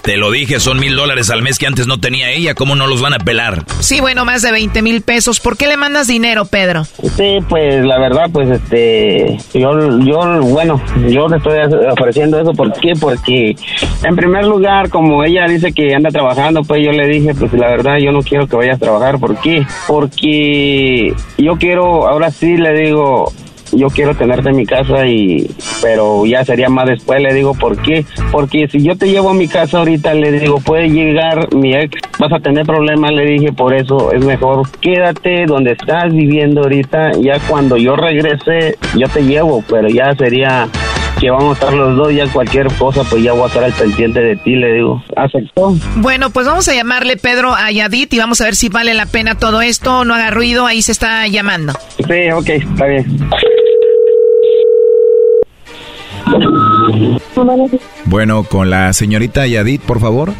Te lo dije, son mil dólares al mes que antes no tenía ella. ¿Cómo no los van a pelar? Sí, bueno, más de 20 mil pesos. ¿Por qué le mandas dinero, Pedro? Sí, pues la verdad, pues este, yo, yo, bueno, yo le estoy ofreciendo eso. ¿Por qué? Porque en primer lugar, como ella dice que anda trabajando, pues yo le dije, pues la verdad, yo no quiero que vayas a trabajar. ¿Por qué? Porque yo quiero, ahora sí le digo, yo quiero tenerte en mi casa y, pero ya sería más después, le digo, ¿por qué? Porque si yo te llevo a mi casa ahorita, le digo, puede llegar mi ex, vas a tener problemas, le dije, por eso es mejor quédate donde estás viviendo ahorita, ya cuando yo regrese, yo te llevo, pero ya sería que vamos a estar los dos, ya cualquier cosa, pues ya voy a estar al pendiente de ti, le digo. ¿Aceptó? Bueno, pues vamos a llamarle Pedro a Yadit y vamos a ver si vale la pena todo esto, no haga ruido, ahí se está llamando. Sí, ok, está bien. Bueno, con la señorita Yadit, por favor.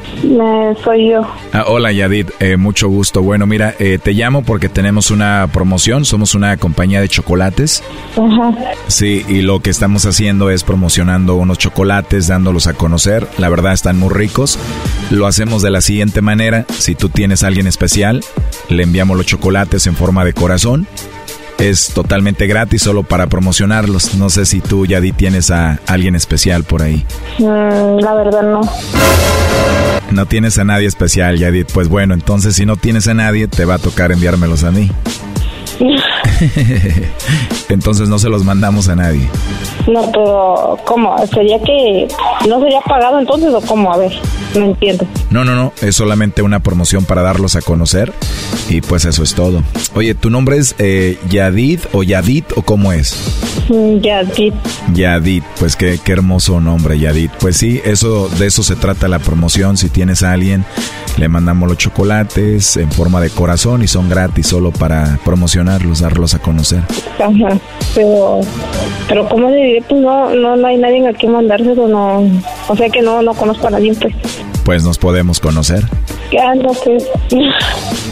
soy yo. Ah, hola Yadit, eh, mucho gusto. Bueno, mira, eh, te llamo porque tenemos una promoción, somos una compañía de chocolates. Ajá. Sí, y lo que estamos haciendo es promocionando unos chocolates, dándolos a conocer. La verdad están muy ricos. Lo hacemos de la siguiente manera, si tú tienes a alguien especial, le enviamos los chocolates en forma de corazón es totalmente gratis solo para promocionarlos. No sé si tú, Yadi, tienes a alguien especial por ahí. Mm, la verdad no. No tienes a nadie especial, Yadit. Pues bueno, entonces si no tienes a nadie, te va a tocar enviármelos a mí. Entonces no se los mandamos a nadie. No, pero ¿cómo? ¿Sería que no sería pagado entonces o cómo? A ver, no entiendo. No, no, no, es solamente una promoción para darlos a conocer y pues eso es todo. Oye, ¿tu nombre es eh, Yadid o Yadit o cómo es? Mm, Yadid. Yadid, pues qué, qué hermoso nombre, Yadid. Pues sí, eso de eso se trata la promoción. Si tienes a alguien, le mandamos los chocolates en forma de corazón y son gratis solo para promocionarlos, darlos a conocer. Ajá, pero, pero ¿cómo diré? Pues no, no, no hay nadie a quien mandárselo, no, o sea que no, no conozco a nadie, pues. Pues nos podemos conocer. Ya, no sé.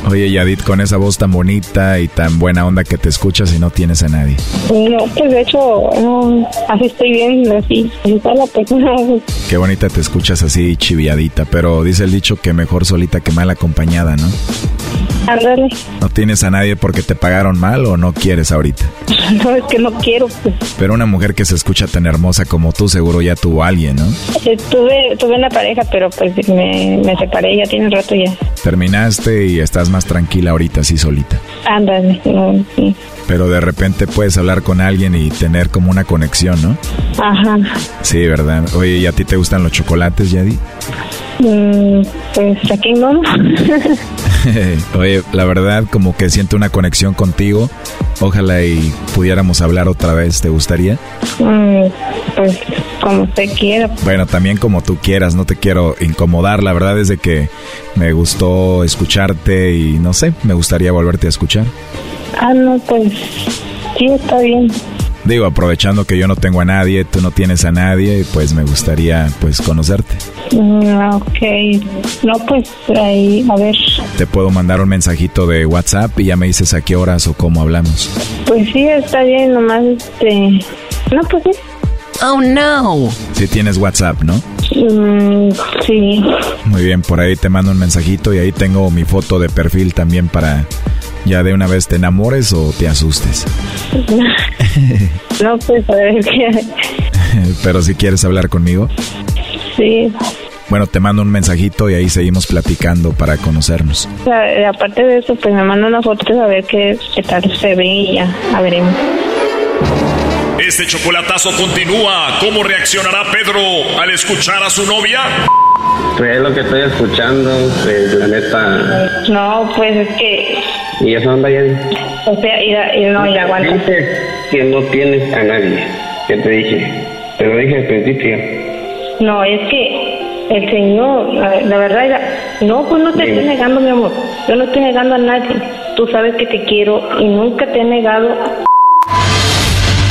Oye, Yadit, con esa voz tan bonita y tan buena onda que te escuchas y no tienes a nadie. No, pues de hecho, no, así estoy bien, así, está la persona. Qué bonita te escuchas así, chiviadita, pero dice el dicho que mejor solita que mal acompañada, ¿no? Ándale. ¿No tienes a nadie porque te pagaron mal o no quieres ahorita? No, es que no quiero, pues. Pero una mujer que se escucha tan hermosa como tú seguro ya tuvo a alguien, ¿no? Eh, tuve, tuve una pareja, pero pues me, me separé, ya tiene rato ya. Terminaste y estás más tranquila ahorita, así solita. Ándale, no, sí. Pero de repente puedes hablar con alguien y tener como una conexión, ¿no? Ajá. Sí, ¿verdad? Oye, ¿y a ti te gustan los chocolates, Yadi? Mm, pues aquí no. Oye, la verdad como que siento una conexión contigo. Ojalá y pudiéramos hablar otra vez. ¿Te gustaría? Mm, pues como usted quiera. Bueno, también como tú quieras. No te quiero incomodar. La verdad es de que me gustó escucharte y no sé, me gustaría volverte a escuchar. Ah, no, pues sí, está bien. Digo, aprovechando que yo no tengo a nadie, tú no tienes a nadie, pues me gustaría pues conocerte. Mm, ok, no, pues ahí, a ver. Te puedo mandar un mensajito de WhatsApp y ya me dices a qué horas o cómo hablamos. Pues sí, está bien, nomás este... No, pues sí. Oh, no. Si tienes WhatsApp, ¿no? Mm, sí. Muy bien, por ahí te mando un mensajito y ahí tengo mi foto de perfil también para ya de una vez te enamores o te asustes. no, pues a ver qué. Pero si quieres hablar conmigo. Sí. Bueno, te mando un mensajito y ahí seguimos platicando para conocernos. O sea, aparte de eso, pues me manda una foto a ver qué, qué tal se ve y ya, a veremos. Este chocolatazo continúa. ¿Cómo reaccionará Pedro al escuchar a su novia? Pues es lo que estoy escuchando, pues la neta. No, pues es que. ¿Y eso anda ya? O sea, ir, no, ir aguanta. Dices que no tienes a nadie. ¿Qué te dije? Te lo dije al principio. No, es que el Señor, la, la verdad, era, no, pues no te estoy negando, mi amor. Yo no estoy negando a nadie. Tú sabes que te quiero y nunca te he negado.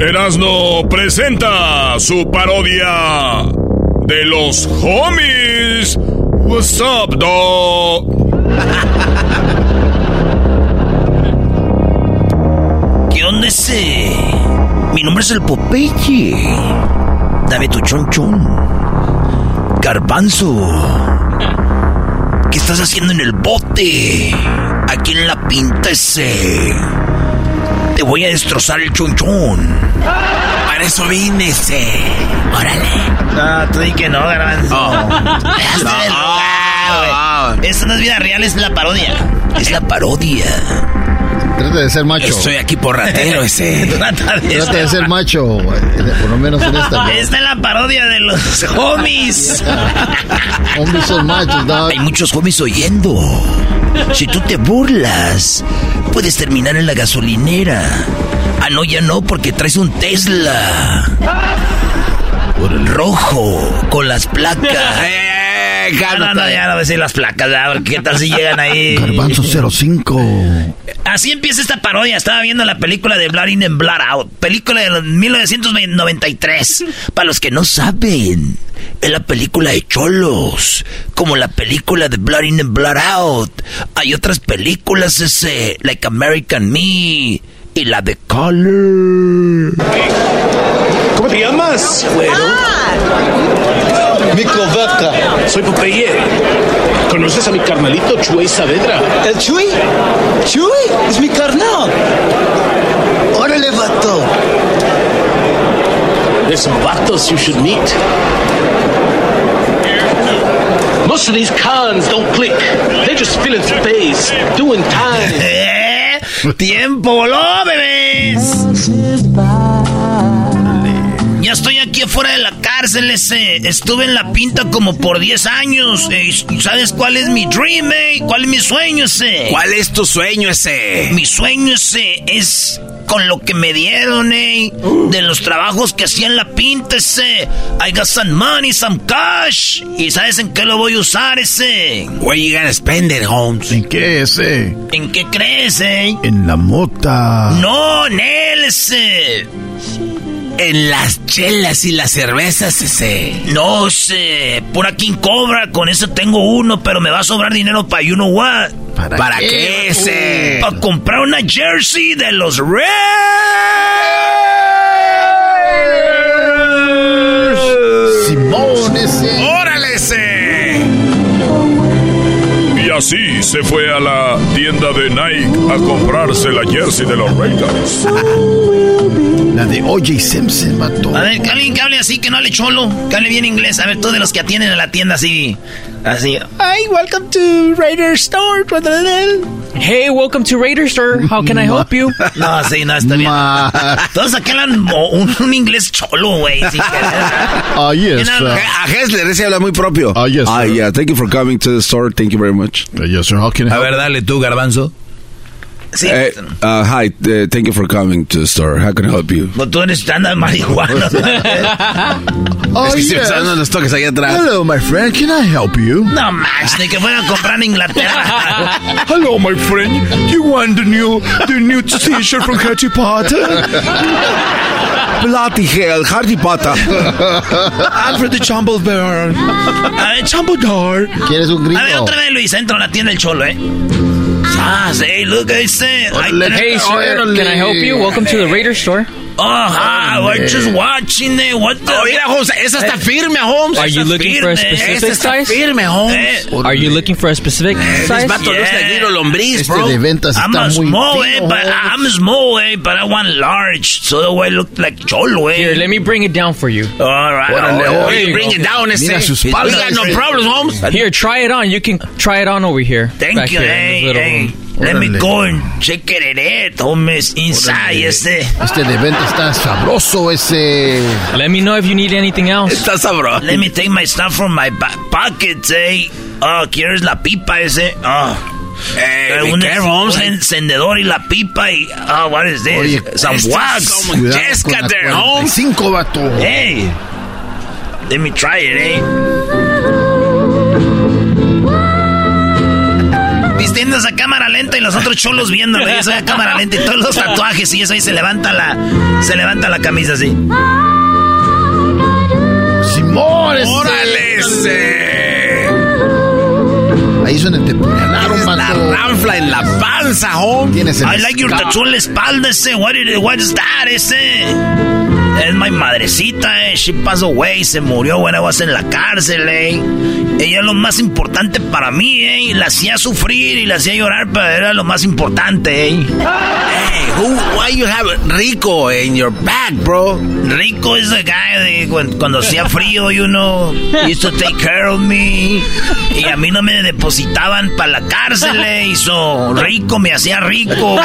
Erasno presenta su parodia de los homies. What's up, dog? ¿Qué onda ese? Mi nombre es el Popeye. Dame tu chonchón. Garbanzo. ¿Qué estás haciendo en el bote? Aquí en la pinta ese. Te voy a destrozar el chonchón. Para eso vine ese. Órale. No, tú di que no, Garbanzo. Hazte del lugar, güey. Esto no es vida real, es la parodia. Es la parodia. Trata de ser macho. Estoy aquí por ratero ese. Trata de, Trata de ser macho, por lo menos en esta. Esta es la parodia de los homies. Homies son machos, dog. Hay muchos homies oyendo. Si tú te burlas, puedes terminar en la gasolinera. Ah, no, ya no, porque traes un Tesla. Por el rojo, con las placas. Eh, No, no, no, ya no voy a decir las placas, ¿verdad? ¿qué tal si llegan ahí? Garbanzo 05. Así empieza esta parodia. Estaba viendo la película de Blood In and Blood Out. Película de 1993. Para los que no saben, es la película de Cholos. Como la película de Blood In and Blood Out. Hay otras películas ese, like American Me. Y la de Color. ¿Cómo te llamas, güero? Mico Vaca. Soy Popeye. ¿Conoces a mi carnalito Chuy Saavedra? ¿El Chuy? ¿Chuy? Es mi carnal. Órale, vato. There's some vatos you should meet. Most of these cons don't click. They're just filling space, doing time. ¡Tiempo voló, bebés! Ya estoy aquí afuera de la cárcel, ese. Estuve en la pinta como por 10 años. eh, ¿Sabes cuál es mi dream, eh? ¿Cuál es mi sueño, ese? ¿Cuál es tu sueño ese? Mi sueño ese es con lo que me dieron, eh. De los trabajos que hacía en la pinta, ese. I got some money, some cash. ¿Y sabes en qué lo voy a usar, ese? Where you gonna spend it, Holmes? ¿En qué ese? ¿En qué crees, eh? En la mota. No, Nel, ese. En las chelas y las cervezas ese. No sé, pura King Cobra, con eso tengo uno, pero me va a sobrar dinero para you know what. ¿Para, ¿Para qué, ese? Para comprar una jersey de los Reds. Simón ese. ¡Órale ese! Así se fue a la tienda de Nike a comprarse la jersey de los Raiders. La de O.J. Simpson, mató. A ver, que alguien que hable así, que no hable cholo, que hable bien inglés. A ver, todos de los que atienden a la tienda así, así. Hi, welcome to Raider Store. Hey, welcome to Raider Store. How can I help you? No, sí, no, está bien. Todos aquí hablan un, un inglés cholo, güey. Ah, yes. A Hessler ese habla muy propio. Ah, yes, Ah, yeah. Thank you for coming to the store. Thank you very much. Yes, sir. How can I A ver, dale tú, Garbanzo. Sí, Eh, uh, hi. Uh, thank you for coming to the store. How can I help you? pues tú eres anda marihuana. Oh, es que yes. los toques ahí atrás. Hello, my friend. Can I help you? No, Max, ni que fuera a comprar en Inglaterra. Hello, my friend. You want the new, the new T-shirt from Harry Potter? Bloody hell, Hardy Potter. Alfred the Chumblebear. A ver, Chumbledore. ¿Quieres un A ver, otra vez, Luis, entro a la tienda del cholo, ¿eh? Ah, sí, look, I say. Hey, sir, can I help you? Welcome to the Raider Store. Oh, hi, we're just watching it. What the? Oh, mira, Holmes, esa está firme, Holmes. Are you Esa looking for a specific Esa está size? firme, Holmes. Are you looking for a specific This size? vato no está giro lombriz, Este bro. de ventas I'm está a muy small, eh, but I'm small, eh, but I want large, so the way look like cholo, eh. Here, let me bring it down for you. All right. Órale, all right. oye, Hey, bring it down, ese. Mira sus We got no problems, Holmes. Here, try it on. You can try it on over here. Thank you, here in hey, hey. Let me go and check it out, homies, inside, este. Este de venta está sabroso, ese. Let me know if you need anything else. Está sabroso. Let me take my stuff from my back pockets, eh. Oh, ¿quieres la pipa ese? Oh. Hey, Eh, un, encendedor y la pipa y... Oh, what is this? Oye, Some Está wax. Jessica there, Holmes. 45, vato. Hey. Let me try it, eh. Vistiendo esa cámara lenta y los otros cholos viéndolo. Y esa cámara lenta y todos los tatuajes y eso ahí se levanta la... Se levanta la camisa así. Simón, ese. Órale, ese. Ahí donde te puñalaron, La ranfla en la panza, Holmes. Tienes el I like your tattoo en la espalda ese. What, is, what is that ese? Es mi madrecita, eh. She passed away. Se murió when I was en la cárcel, eh. Ella es lo más importante para mí, eh. La hacía sufrir y la hacía llorar, pero era lo más importante, eh. Hey, who, why you have Rico in your back, bro? Rico is the guy de cuando, cuando hacía frío, you know, he used to take care of me. Y a mí no me depositaban para la cárcel, eh. Hizo rico, me hacía rico.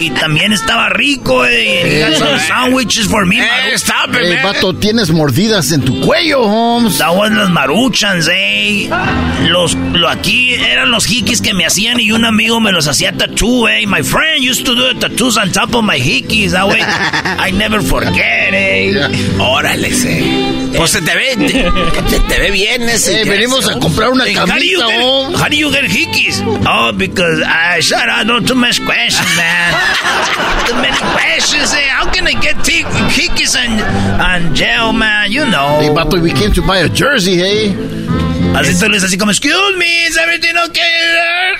Y también estaba rico, eh. Got some sandwiches for me. Hey, stop it, Ey, man. vato, tienes mordidas en tu cuello, Holmes. That was los maruchans, eh. Los, lo aquí eran los hikis que me hacían y un amigo me los hacía tattoo, eh. My friend used to do the tattoos on top of my hikis. That way I never forget, eh. Órale, ese. Pues se te ve, te, se te ve bien ese. Eh, venimos a comprar una Hey, how do you camisa, get, how do you get hikis? Oh, because I shut up. No too much questions, man. too many questions. Eh? How can I get ti- hikis and and jail, man? You know. Hey, vato, we came to buy a jersey, hey. Así tú le dices así como, excuse me, is everything okay?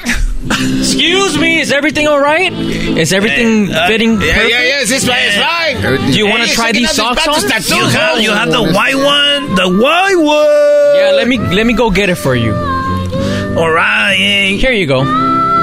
Excuse me, is everything all right? Is everything Uh, fitting Yeah, perfect? yeah, yeah, it's fine, it's fine. Everything- Do you want to Hey, try these socks these on? tattoos, You have, you have the Oh, white one, the white one. Yeah, let me let me go get it for you. All right, yeah. Here you go.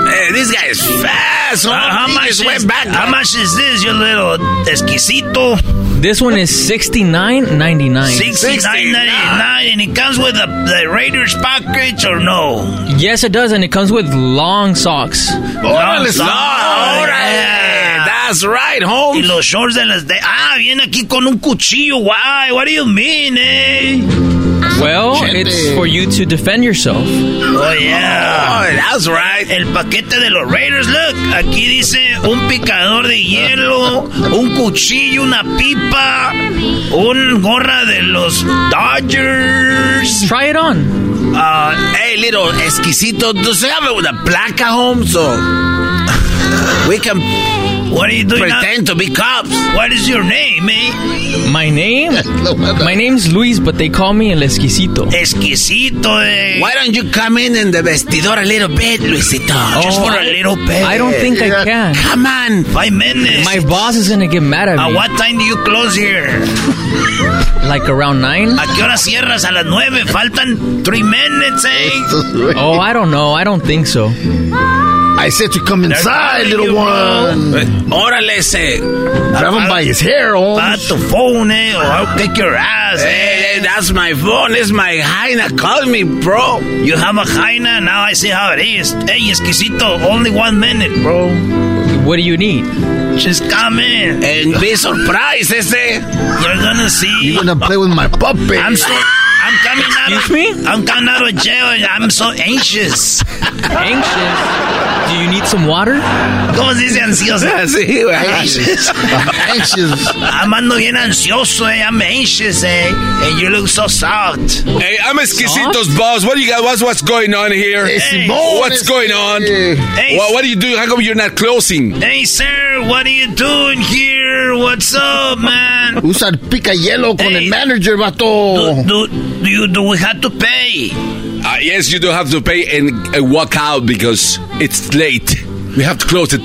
Hey, this guy is fast, Uh, huh? how He much is, went back. how much is this, you little exquisito? This one is sixty nine ninety nine. Sixty nine ninety nine, and it comes with the, the Raiders package or no? Yes, it does, and it comes with long socks. Órale, No, órale. That's right, Y Holmes. los shorts de las de... Ah, viene aquí con un cuchillo. Why? What do you mean, eh? Well, Gente. it's for you to defend yourself. Oh, yeah. Oh, that's right. El paquete de los Raiders, look. Aquí dice un picador de hielo, un cuchillo, una pipa, un gorra de los Dodgers. Try it on. Uh, Hey, little exquisito, does it have a placa, Holmes? So we can what are you doing now? pretend to be cops. What is your name, eh? My name? My name's Luis, but they call me El Esquisito. Exquisito, eh. Why don't you come in in the vestidor a little bit, Luisito? Just for a little bit. I don't think I can. Come on. Five minutes. My boss is gonna get mad at me. At what time do you close here? Like around nine? ¿A qué hora cierras? A las nueve. Faltan three minutes, eh? Oh, I don't know. I don't think so. I said to come inside, calling little you, one. Órale, ese. Grab him by his hair, Pa Holmes. the phone, eh? Or I'll kick your ass, eh? Hey, that's my phone. It's my hyena. Call me, bro. You have a hyena, now I see how it is. Hey, exquisito, only one minute, bro. What do you need? Just come in. And be surprised, ese. You're gonna see. You're gonna play with my puppet. I'm so. I'm coming out of. Excuse me? I'm coming out of jail and I'm so anxious. Anxious? Do you need some water? ¿Cómo se dice ansioso? Sí, güey. anxious. anxious. I'm ando bien ansioso, eh? I'm anxious, eh? And you look so soft. Hey, I'm Esquisito's boss. What do you got? What's what's going on here? Hey, Simón, What's going on? Hey, What, what are you doing? How come you're not closing? Hey, sir, what are you doing here? What's up, man? Usa el pica hielo con Hey. el manager, Do, vato. do, do, you, do we have to pay? Uh, yes, you do have to pay and uh, walk out because it's late. We have to close the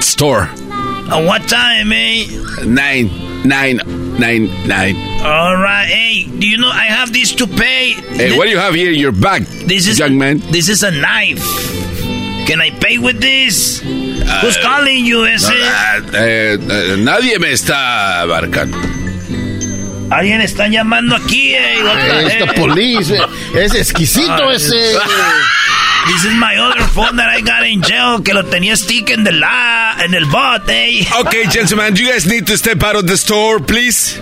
store. At what time, eh? Nine, nine, nine, nine. All right. Hey, do you know I have this to pay? Hey, what do you have here in your bag, This is young man? This is a knife. Can I pay with this? Who's calling you, ese? Ah, eh, eh, nadie me está abarcando. Alguien está llamando aquí, eh. The Esta heck? police, eh, es exquisito ese. This is my other phone that I got in jail, que lo tenía stick en el la, en el bot, eh. Okay, gentlemen, you guys need to step out of the store, please.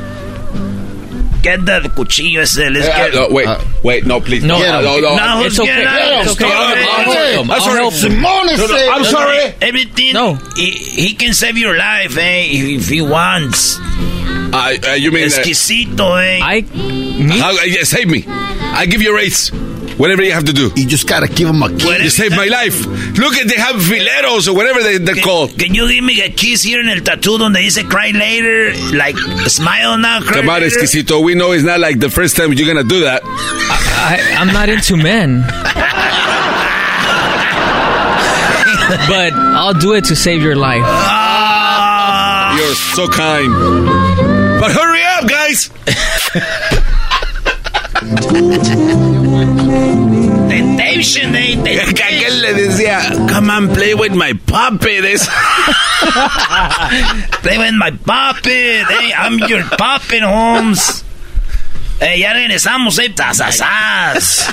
Get the cuchillo ese, let's Eh, get no, wait, wait, no, please. No, no, no, no. No, It's let's okay. out. It's okay. Stop. I'll help him. I'm I'll sorry. help him. No, no. I'm sorry. Everything. No. He, he can save your life, eh, if, if he wants. Uh, uh, you mean that? Exquisito, eh. I, me, How, uh, yeah, save me. I give you rates. Whatever you have to do. You just gotta give him a kiss. You saved my life. Look at they have fileros or whatever they, they're called. Can you give me a kiss here in el tattoo donde dice cry later? Like, smile now, cry Come on, later? exquisito. We know it's not like the first time you're gonna do that. I, I'm not into men. but I'll do it to save your life. Ah, You're so kind. But hurry up, guys. Temptation, eh. Que aquel le decía, come on, play with my puppet. Play with my puppet, eh. I'm your puppet, Holmes. Eh, ya regresamos, eh. Tazazaz.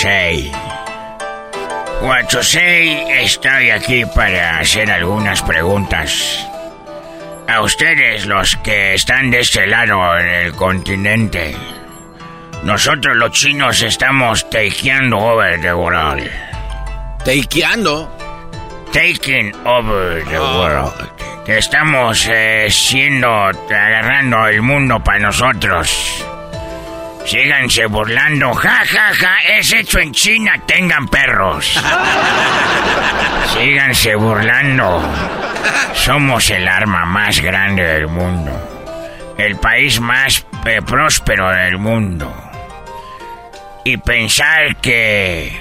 6. 46, estoy aquí para hacer algunas preguntas. A ustedes, los que están de este lado del continente, nosotros los chinos estamos takeando over the world. ¿Takeando? Taking over the ah. world. Estamos eh, siendo, agarrando el mundo para nosotros. Síganse burlando. Ja, ja, ja. Es hecho en China. Tengan perros. Síganse burlando. Somos el arma más grande del mundo. El país más eh, próspero del mundo. Y pensar que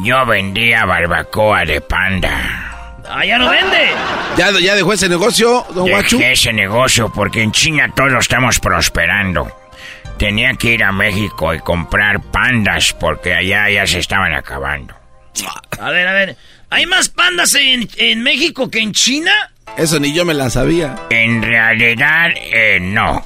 yo vendía barbacoa de panda. ¡Ah, ya no vende! ¿Ya, ya dejó ese negocio, don Guachu? Dejé ese negocio porque en China todos estamos prosperando. Tenía que ir a México y comprar pandas porque allá ya se estaban acabando. A ver, a ver. ¿Hay más pandas en, en México que en China? Eso ni yo me la sabía. En realidad, eh, no.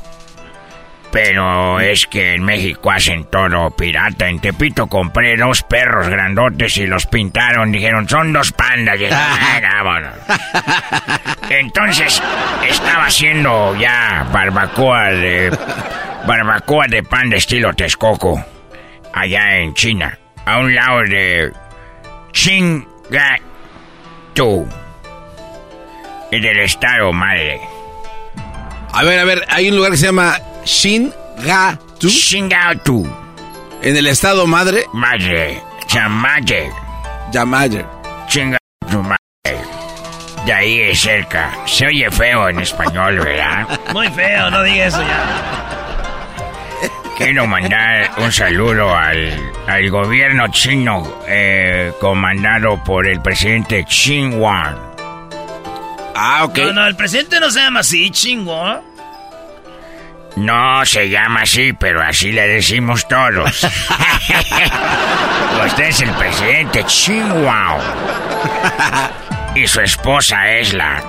Pero es que en México hacen todo pirata. En Tepito compré dos perros grandotes y los pintaron. Dijeron, son dos pandas. Y dije, "Ah, vámonos". Entonces, estaba haciendo ya barbacoa de... Barbacoa de pan de estilo Texcoco. Allá en China. A un lado de... Chingatu. Y del estado madre. A ver, a ver, hay un lugar que se llama Shingatu. Shingatu. En el estado madre. Madre. Chamaye. Yamayer. Chinga tu madre. De ahí es cerca. Se oye feo en español, ¿verdad? Muy feo, no diga eso ya. Quiero mandar un saludo al, al gobierno chino eh, comandado por el presidente Wan. Ah, ok. No, no, el presidente no se llama así, chingo. No se llama así, pero así le decimos todos. Usted es el presidente Wan. Y su esposa es la...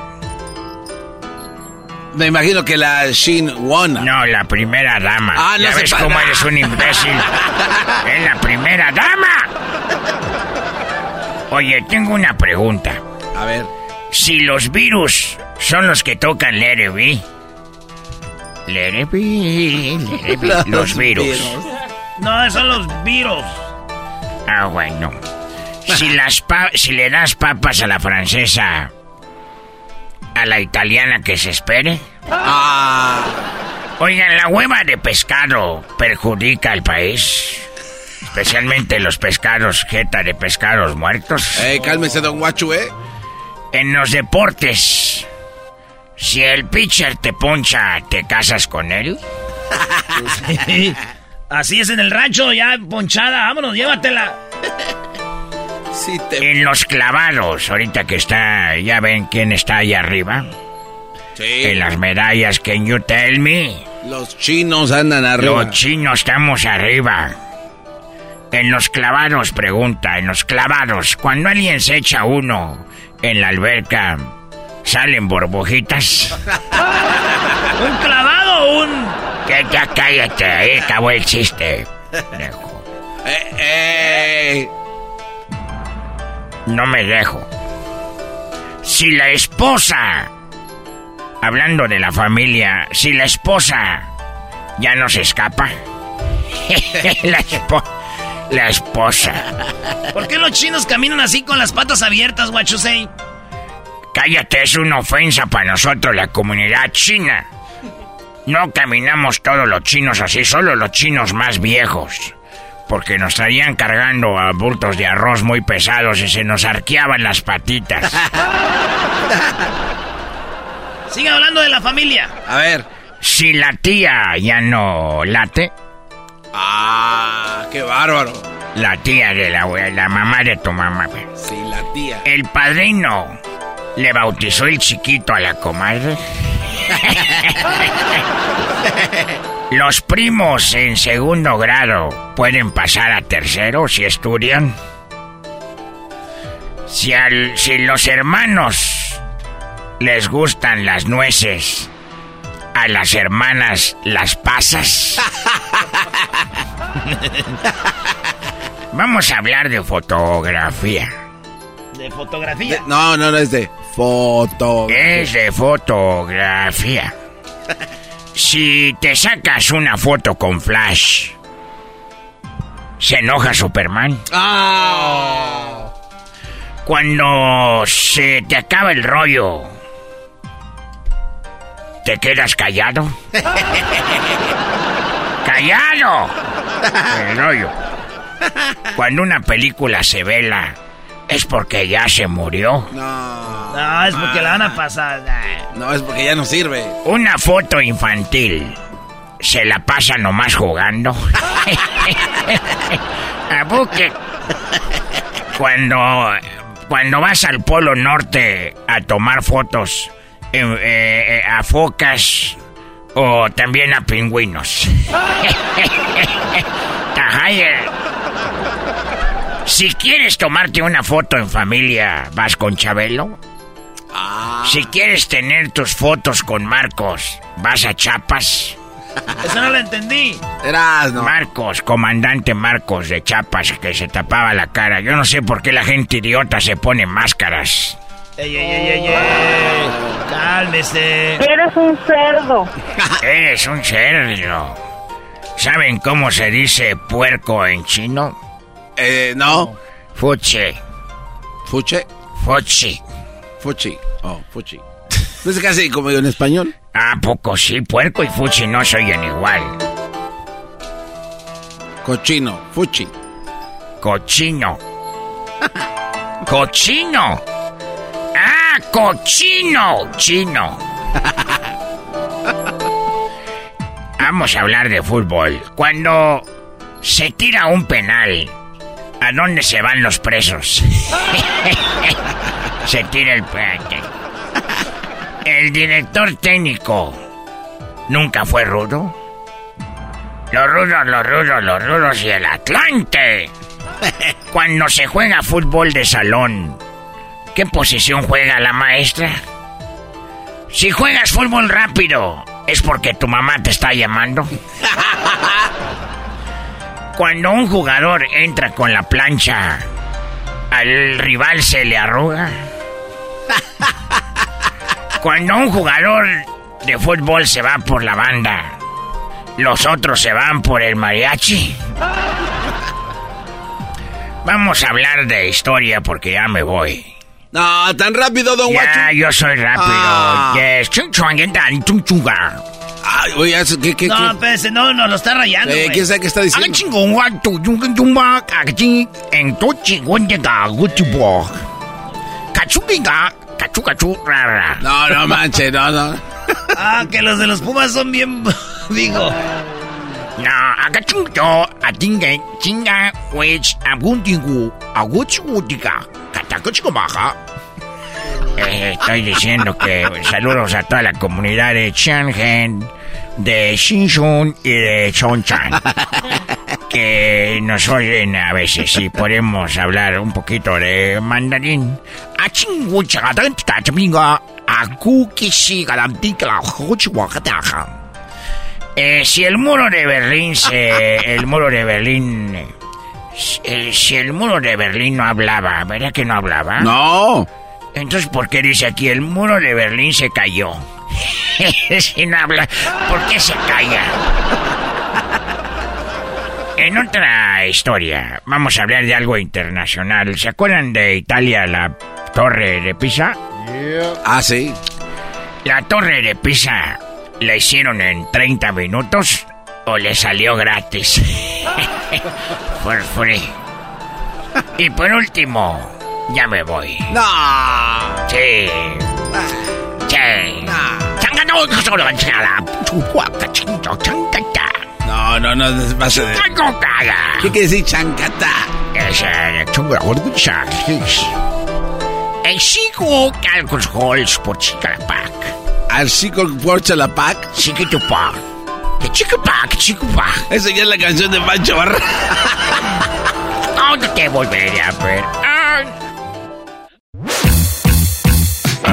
Me imagino que la Shin Won. No, la primera dama. Ah, no ¿Ya ves cómo eres un imbécil? ¡Es la primera dama! Oye, tengo una pregunta. A ver. Si los virus son los que tocan Be. Let It Be, Let It Be, Los Los virus. virus. No, son los virus. Ah, bueno. Si, las pa- si le das papas a la francesa, a la italiana que se espere. Ah. Oigan, la hueva de pescado perjudica al país. Especialmente los pescados, jeta de pescados muertos. Eh, cálmese, don Guachu, ¿eh? En los deportes, si el pitcher te poncha, ¿te casas con él? Sí. Así es en el rancho, ya ponchada, vámonos, llévatela. En los clavados, ahorita que está, ya ven quién está ahí arriba. En las medallas, can you tell me? Los chinos andan arriba. Los chinos estamos arriba. En los clavados, pregunta, en los clavados, cuando alguien se echa uno en la alberca, ¿salen burbujitas? ¿Un clavado o un...? Que ya cállate, ahí acabó el chiste. Eh, eh. No me dejo. Si la esposa, hablando de la familia, si la esposa ya no se escapa, la, espo- la esposa. ¿Por qué los chinos caminan así con las patas abiertas, guachusei? Cállate, es una ofensa para nosotros, la comunidad china. No caminamos todos los chinos así, solo los chinos más viejos. Porque nos estarían cargando a bultos de arroz muy pesados y se nos arqueaban las patitas. Sigue hablando de la familia. A ver. Si la tía ya no late, Ah, qué bárbaro. la tía de la, abue- la mamá de tu mamá. Sí, la tía. el padrino le bautizó el chiquito a la comadre. Los primos en segundo grado pueden pasar a tercero si estudian. Si, al- si los hermanos les gustan las nueces, a las hermanas las pasas. Vamos a hablar de fotografía. De fotografía. No, no, no es de foto. Es de fotografía. Si te sacas una foto con flash, ¿se enoja Superman? Ah. Cuando se te acaba el rollo, ¿te quedas callado? ¡Callado! El rollo. Cuando una película se vela, ¿es porque ya se murió? No. No, es porque la van a pasar. No, es porque ya no sirve. Una foto infantil. ¿Se la pasa nomás jugando? A buque. Cuando, cuando vas al Polo Norte a tomar fotos eh, eh, a focas o también a pingüinos. Tajayer. Si quieres tomarte una foto en familia, ¿vas con Chabelo? Si quieres tener tus fotos con Marcos, ¿vas a Chapas? Eso no lo entendí. Marcos, comandante Marcos de Chapas, que se tapaba la cara. Yo no sé por qué la gente idiota se pone máscaras. Ey, ey, ey, ey, ey. Cálmese. Eres un cerdo. Eres un cerdo. ¿Saben cómo se dice puerco en chino? Eh, no. Fuche. ¿Fuche? Fuchi. Fuchi. Oh, fuchi. ¿No es casi como en español? ¿A poco sí? Puerco y fuchi no se oyen igual. Cochino, fuchi. Cochino. Cochino. Ah, cochino. Chino. Vamos a hablar de fútbol. Cuando se tira un penal, ¿a dónde se van los presos? se tira el penal. El director técnico nunca fue rudo. Los rudos, los rudos, los rudos y el Atlante. Cuando se juega fútbol de salón, ¿qué posición juega la maestra? Si juegas fútbol rápido, ¿es porque tu mamá te está llamando? Cuando un jugador entra con la plancha al rival se le arruga. Cuando un jugador de fútbol se va por la banda, los otros se van por el mariachi. Vamos a hablar de historia porque ya me voy. No, tan rápido, don. Ya, yo soy rápido. Ah. Yes. Chung, chung, chung, chung, chung, chung. Ay, oye, ¿qué, qué, No, qué? no, no, lo está rayando, Eh. ¿Quién sabe qué está diciendo? No, no manche, no, no. Ah, que los de los Pumas son bien... Digo... Na aga chung yo a tinga chinga gu chu baja. Eh, estoy diciendo que saludos a toda la comunidad de Changhen, de Shinchun y de Chonchan. que nos oyen a veces si podemos hablar un poquito de mandarín. Eh, si el muro de Berlín se... El muro de Berlín... eh, si el muro de Berlín no hablaba, ¿verdad que no hablaba? No. Entonces, ¿por qué dice aquí el muro de Berlín se cayó? si no habla, ¿por qué se calla? En otra historia, vamos a hablar de algo internacional. ¿Se acuerdan de Italia, la torre de Pisa? Ah, sí. ¿La torre de Pisa la hicieron en 30 minutos o le salió gratis? For free. Y por último, ya me voy. No. Sí. Sí. Chingo, changata. No, no, no, no va a ser. Changocada. ¿Qué quiere decir chancata? Ese chungo, orgullo, El chico alcohol por chicalapac. Al chico por chalapac. Chiquitupac. Que chiquipac, chiquipac. Esa ya es la canción de Pancho Barra. ¿Dónde te volveré a ver?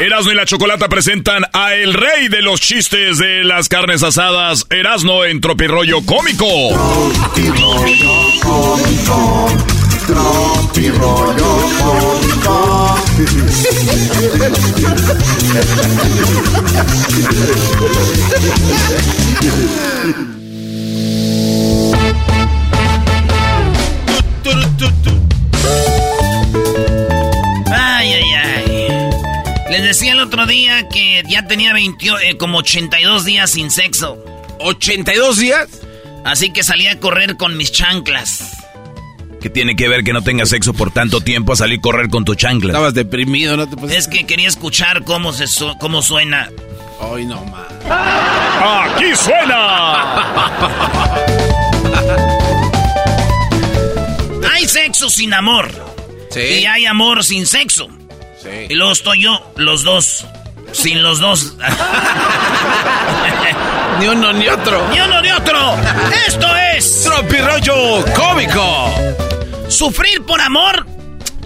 Erasmo y la Chocolata presentan a el rey de los chistes de las carnes asadas, Erasmo en Tropirollo Cómico. Tropi rollo cómico, tropi rollo cómico. Les decía el otro día que ya tenía 20, eh, como 82 días sin sexo. ¿82 días? Así que salí a correr con mis chanclas. ¿Qué tiene que ver que no tengas sexo por tanto tiempo a salir a correr con tu chancla? Estabas deprimido, ¿no te pusiste? Es que quería escuchar cómo, se su- cómo suena. Ay, no, ma. ¡Aquí suena! Hay sexo sin amor. Sí. Y hay amor sin sexo. Sí. Y luego estoy yo, los dos. Sin los dos. Ni uno ni otro. ¡Ni uno ni otro! ¡Esto es! Tropirollo Cómico. Sufrir por amor.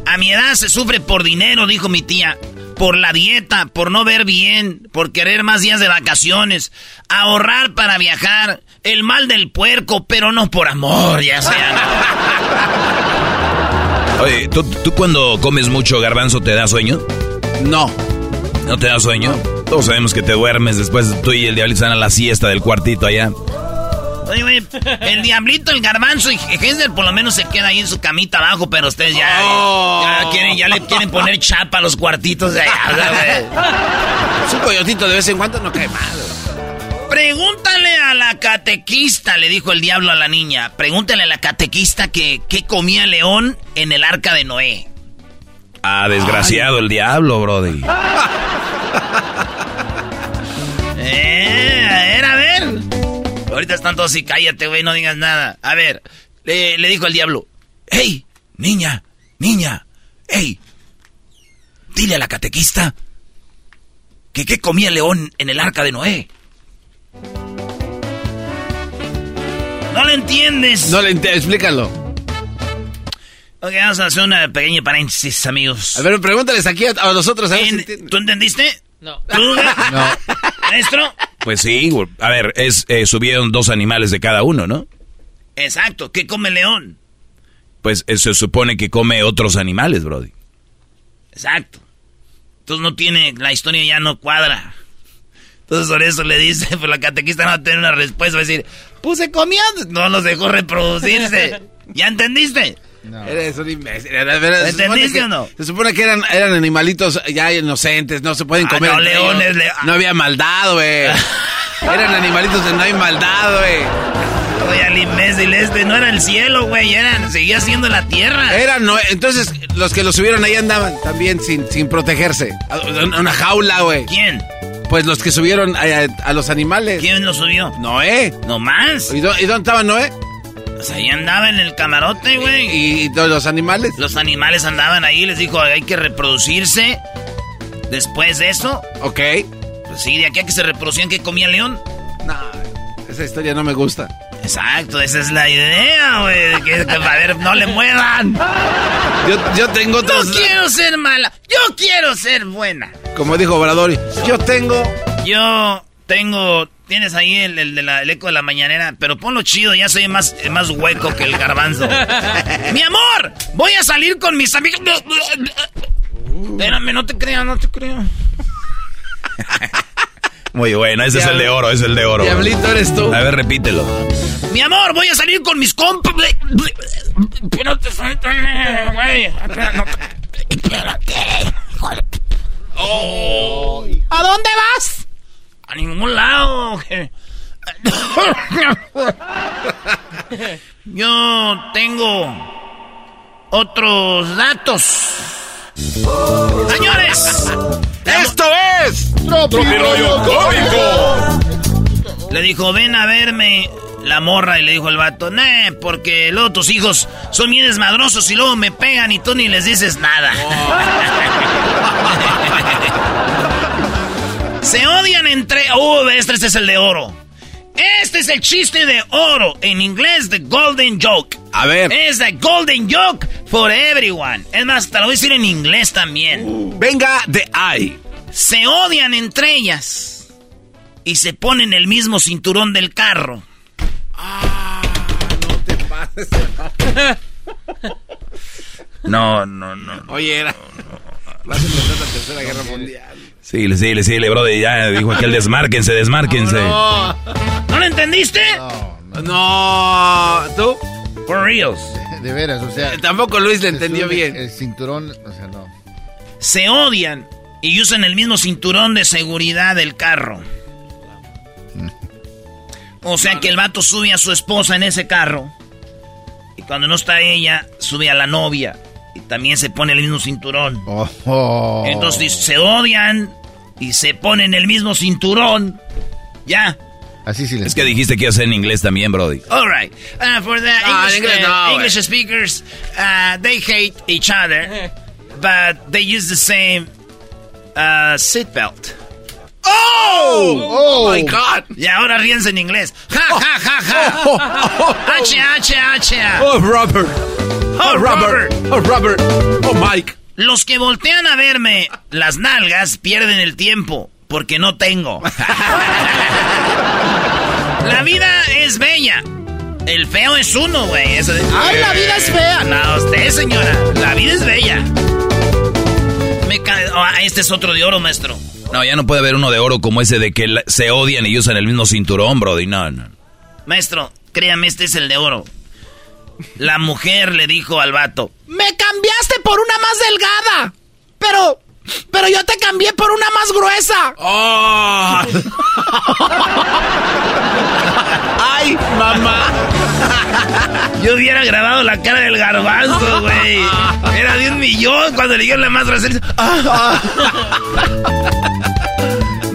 A mi edad se sufre por dinero, dijo mi tía. Por la dieta, por no ver bien, por querer más días de vacaciones, ahorrar para viajar, el mal del puerco, pero no por amor, ya sea. Oye, ¿tú, tú cuando comes mucho garbanzo te da sueño? No. ¿No te da sueño? Todos sabemos que te duermes después tú y el diablito están a la siesta del cuartito allá. Oye, güey, el diablito, el garbanzo y Hensler por lo menos se queda ahí en su camita abajo, pero ustedes ya, ya, quieren, ya le quieren poner chapa a los cuartitos de allá, güey. Es un coyotito de vez en cuando no cae mal. Pregúntale a la catequista, le dijo el diablo a la niña. Pregúntale a la catequista que qué comía León en el arca de Noé. Ah, desgraciado el diablo, brody. Eh, a ver, a ver. Ahorita están todos así, cállate, güey, no digas nada. A ver, le, le dijo el diablo. ¡Hey, niña, niña! ¡Hey! Dile a la catequista ¿Que qué comía león en el arca de Noé? No lo entiendes. No le entiendo, explícalo. Ok, vamos a hacer una pequeña paréntesis, amigos. A ver, pregúntales aquí a, a nosotros. A si entienden. ¿Tú entendiste? No. ¿Tú? No. ¿Maestro? Pues sí, a ver, es, eh, subieron dos animales de cada uno, ¿no? Exacto. ¿Qué come el león? Pues eh, se supone que come otros animales, Brody. Exacto. Entonces no tiene, la historia ya no cuadra. Entonces por eso le dice, pues la catequista no va a tener una respuesta, va a decir, pues se comía, no los dejó reproducirse. ¿Ya entendiste? Eres un imbécil. ¿Entendiste que- o no? Se supone que eran, eran animalitos ya inocentes, no se pueden Ah, comer. no, leones, le- No había maldad, güey. eran animalitos de no hay maldad, güey. Oye, al imbécil este, no era el cielo, güey, eran, seguía siendo la tierra. Eran, no, entonces los que los subieron ahí andaban también sin, sin protegerse. Una jaula, güey. ¿Quién? Pues los que subieron a, a- a los animales. ¿Quién lo subió? Noé. ¿No más? ¿Y, dó- y dónde estaba Noé? Pues ahí andaba en el camarote, güey. ¿Y, y los animales? Los animales andaban ahí, les dijo, hay que reproducirse. Después de eso, Ok. pues sí, de aquí a que se reproducían, ¿qué comía el león? No, esa historia no me gusta. Exacto, esa es la idea, güey. de Que, que, a ver, no le muevan. Yo, yo tengo No otros... quiero ser mala, yo quiero ser buena. Como dijo Obrador, yo tengo... Yo tengo. Tienes ahí el, el de la, el eco de la mañanera, pero ponlo chido, ya soy más, más hueco que el garbanzo. ¡Mi amor! Voy a salir con mis amigos. Espérame, no te creo, no te creo. Muy bueno, ese es el de oro, ese es el de oro. Diablito eres tú. A ver, repítelo. Mi amor, voy a salir con mis compas. Espérate, suéltame, güey. Espérate. Oh. ¿A dónde vas? A ningún lado. Yo tengo otros datos. Señores, ¡Esto es! Tropirollo cómico. le dijo, ven a verme la morra. Y le dijo el vato, nee, porque luego tus hijos son bien desmadrosos y luego me pegan y tú ni les dices nada. Se odian entre... Uh, este es el de oro. Este es el chiste de oro. En inglés, the golden joke. A ver. Es the golden joke for everyone. Es más, te lo voy a decir en inglés también. Venga de ahí. Se odian entre ellas. Y se ponen el mismo cinturón del carro. No, no, no. Oye, era... Vas a empezar la tercera guerra mundial. Sí, sí, sí, brody, ya dijo aquel desmárquense, desmárquense. No, ¿No lo entendiste? no, ¿tú? For reals. De veras, o sea. Tampoco Luis le entendió bien. El cinturón, o sea, no. Se odian y usan el mismo cinturón de seguridad del carro. O sea que el vato sube a su esposa en ese carro. Y cuando no está ella, sube a la novia. Y también se pone el mismo cinturón. Oh, oh. Entonces se odian y se ponen el mismo cinturón. Ya. Así sí le Es que dijiste que iba a ser en inglés también, Brody. All right. Uh, for the No, en English, inglés uh, no, güey. English speakers, uh, they hate each other, but they use the same uh, seatbelt. ¡Oh! Oh. my God! Y ahora ríense en inglés. Ja, ja, ja, ja. H, H, H. ¡Oh, Robert! Oh, Robert. ¡Oh, Robert! ¡Oh, Mike! Los que voltean a verme las nalgas pierden el tiempo porque no tengo. La vida es bella. El feo es uno, güey. De- ¡Ay, la vida es fea! No, usted, señora. La vida es bella. Me ca- Ah, este es otro de oro, maestro. No, ya no puede haber uno de oro como ese de que se odian y usan el mismo cinturón, Brody. No, no. Maestro, créame, este es el de oro. La mujer le dijo al vato, Me cambiaste por una más delgada. Pero, pero yo te cambié por una más gruesa. ¡Oh! ¡Ay, mamá! Yo hubiera grabado la cara del garbanzo, güey. Era de un millón cuando le dijeron la más grosera.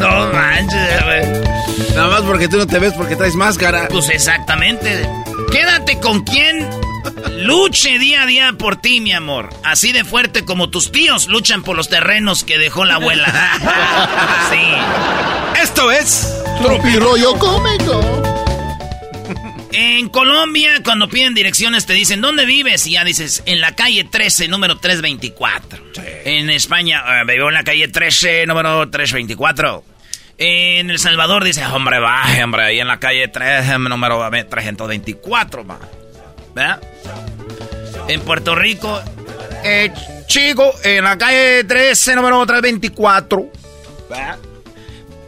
Ah, No manches, güey. Nada más porque tú no te ves porque traes máscara. Pues exactamente. Quédate con quien Luche día a día por ti, mi amor. Así de fuerte como tus tíos luchan por los terrenos que dejó la abuela. sí. Esto es Tropirollo cómico. En Colombia, cuando piden direcciones, te dicen, ¿dónde vives? Y ya dices, en la calle 13, número 324. En España, eh, vivo en la calle 13, número 324. En El Salvador dice, hombre, baje, hombre, ahí en la calle 3, número 324, va. ¿Verdad? En Puerto Rico, eh, chico, en la calle 13, número 324. ¿Verdad?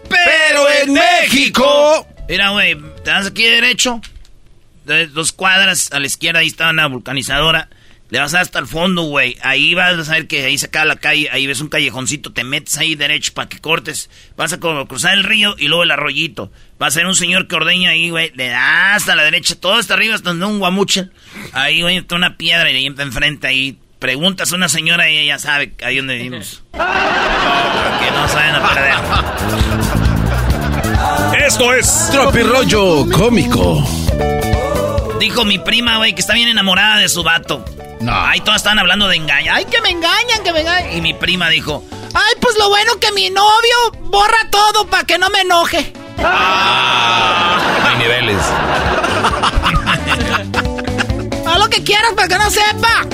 Pero en México... Mira, güey, ¿te das aquí derecho? De dos cuadras a la izquierda, ahí está una vulcanizadora. Le vas hasta el fondo, güey. Ahí vas a ver que ahí se acaba la calle, ahí ves un callejoncito, te metes ahí derecho para que cortes. Vas a cruzar el río y luego el arroyito. Va a ser un señor que ordeña ahí, güey. Le das hasta la derecha, todo hasta arriba, hasta donde un guamuche. Ahí, güey, está una piedra y ahí enfrente ahí. Preguntas a una señora y ella sabe ahí donde vivimos. que no saben a perder. Esto es Tropirollo cómico. Dijo mi prima, güey, que está bien enamorada de su vato. No. Ahí todas están hablando de engaño. Ay, que me engañan, que me engañan. Y mi prima dijo, ay, pues lo bueno que mi novio borra todo para que no me enoje. Hay niveles. Haz lo que quieras para que no sepa.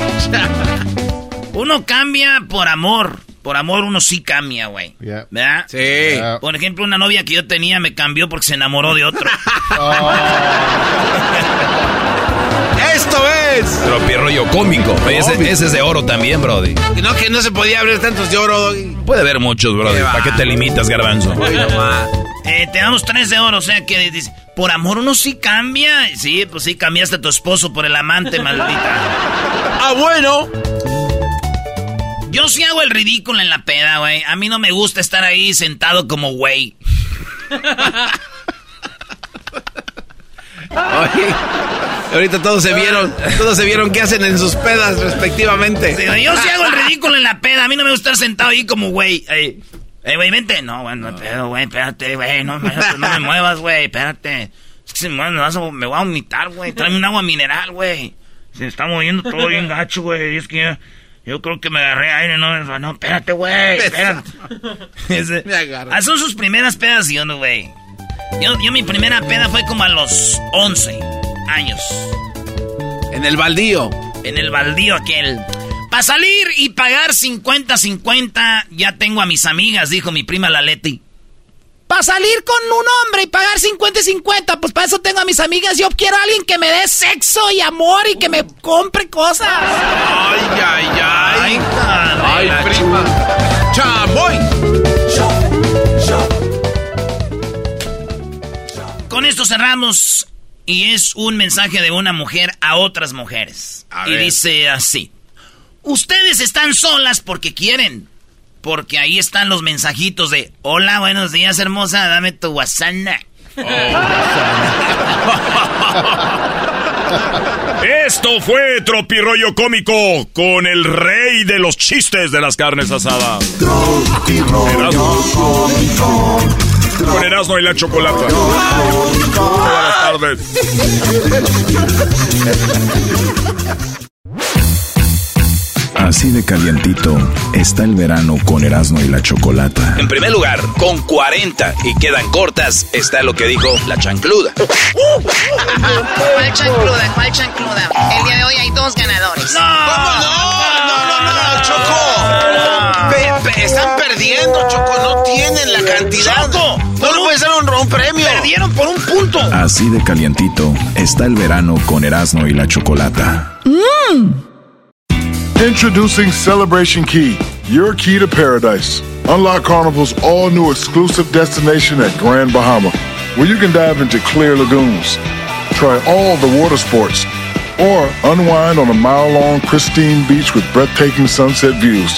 Uno cambia por amor. Por amor uno sí cambia, güey. ¿Verdad? Sí. Por ejemplo, una novia que yo tenía me cambió porque se enamoró de otro. Esto es Tropirollo cómico. Ese, ese es de oro también, Brody. No, que no se podía abrir tantos de oro. Doggy. Puede haber muchos, Brody. ¿Para qué te limitas, garbanzo? Eh, te damos tres de oro, o sea que dice, por amor uno sí cambia. Sí, pues sí, cambiaste a tu esposo por el amante, maldita. Ah, bueno. Yo sí hago el ridículo en la peda, güey. A mí no me gusta estar ahí sentado como güey. Oye, ahorita todos se vieron, todos se vieron qué hacen en sus pedas respectivamente. Sí, yo sí hago el ridículo en la peda. A mí no me gusta estar sentado ahí como güey. Ey, ey, güey, vente. No, güey, no pedo, güey, espérate, güey. No, me- no me muevas, güey, espérate. Es que si me muevas, me, voy a vomitar, güey. Tráeme un agua mineral, güey. Se está moviendo todo bien gacho, güey. Es que yo, yo creo que me agarré aire, no, no, espérate, güey, espérate. Ese- Me agarra. Ah, son sus primeras pedas y uno, güey. Yo, yo mi primera peda fue como a los 11 años. En el baldío. En el baldío aquel. Para salir y pagar 50-50, ya tengo a mis amigas, dijo mi prima la Leti. Para salir con un hombre y pagar 50-50, pues para eso tengo a mis amigas. Yo quiero a alguien que me dé sexo y amor y que me compre cosas. Ay, ay, ay. Ay, Ay, prima. Chamoy. Con esto cerramos y es un mensaje de una mujer a otras mujeres. A y ver. dice así. Ustedes están solas porque quieren. Porque ahí están los mensajitos de Hola, buenos días, hermosa, dame tu WhatsApp. Esto fue Tropirollo Cómico con el rey de los chistes de las carnes asadas. Erasmo. Con Erasmo y la chocolata. Buenas tardes. Así de calientito está el verano con Erasmo y la Chocolata. En primer lugar, con 40 y quedan cortas, está lo que dijo la chancluda. ¿Cuál chancluda? ¿Cuál chancluda? El día de hoy hay dos ganadores. ¿Cómo no? No, no, no, no, Choco. Pe- pe- están perdiendo, Choco. No tienen la cantidad. Choco, no le puedes dar un, un premio. Perdieron por un punto. Así de calientito está el verano con Erasmo y la Chocolata. ¡Mmm! Introducing Celebration Key, your key to paradise. Unlock Carnival's all new exclusive destination at Grand Bahama, where you can dive into clear lagoons, try all the water sports, or unwind on a mile long pristine beach with breathtaking sunset views.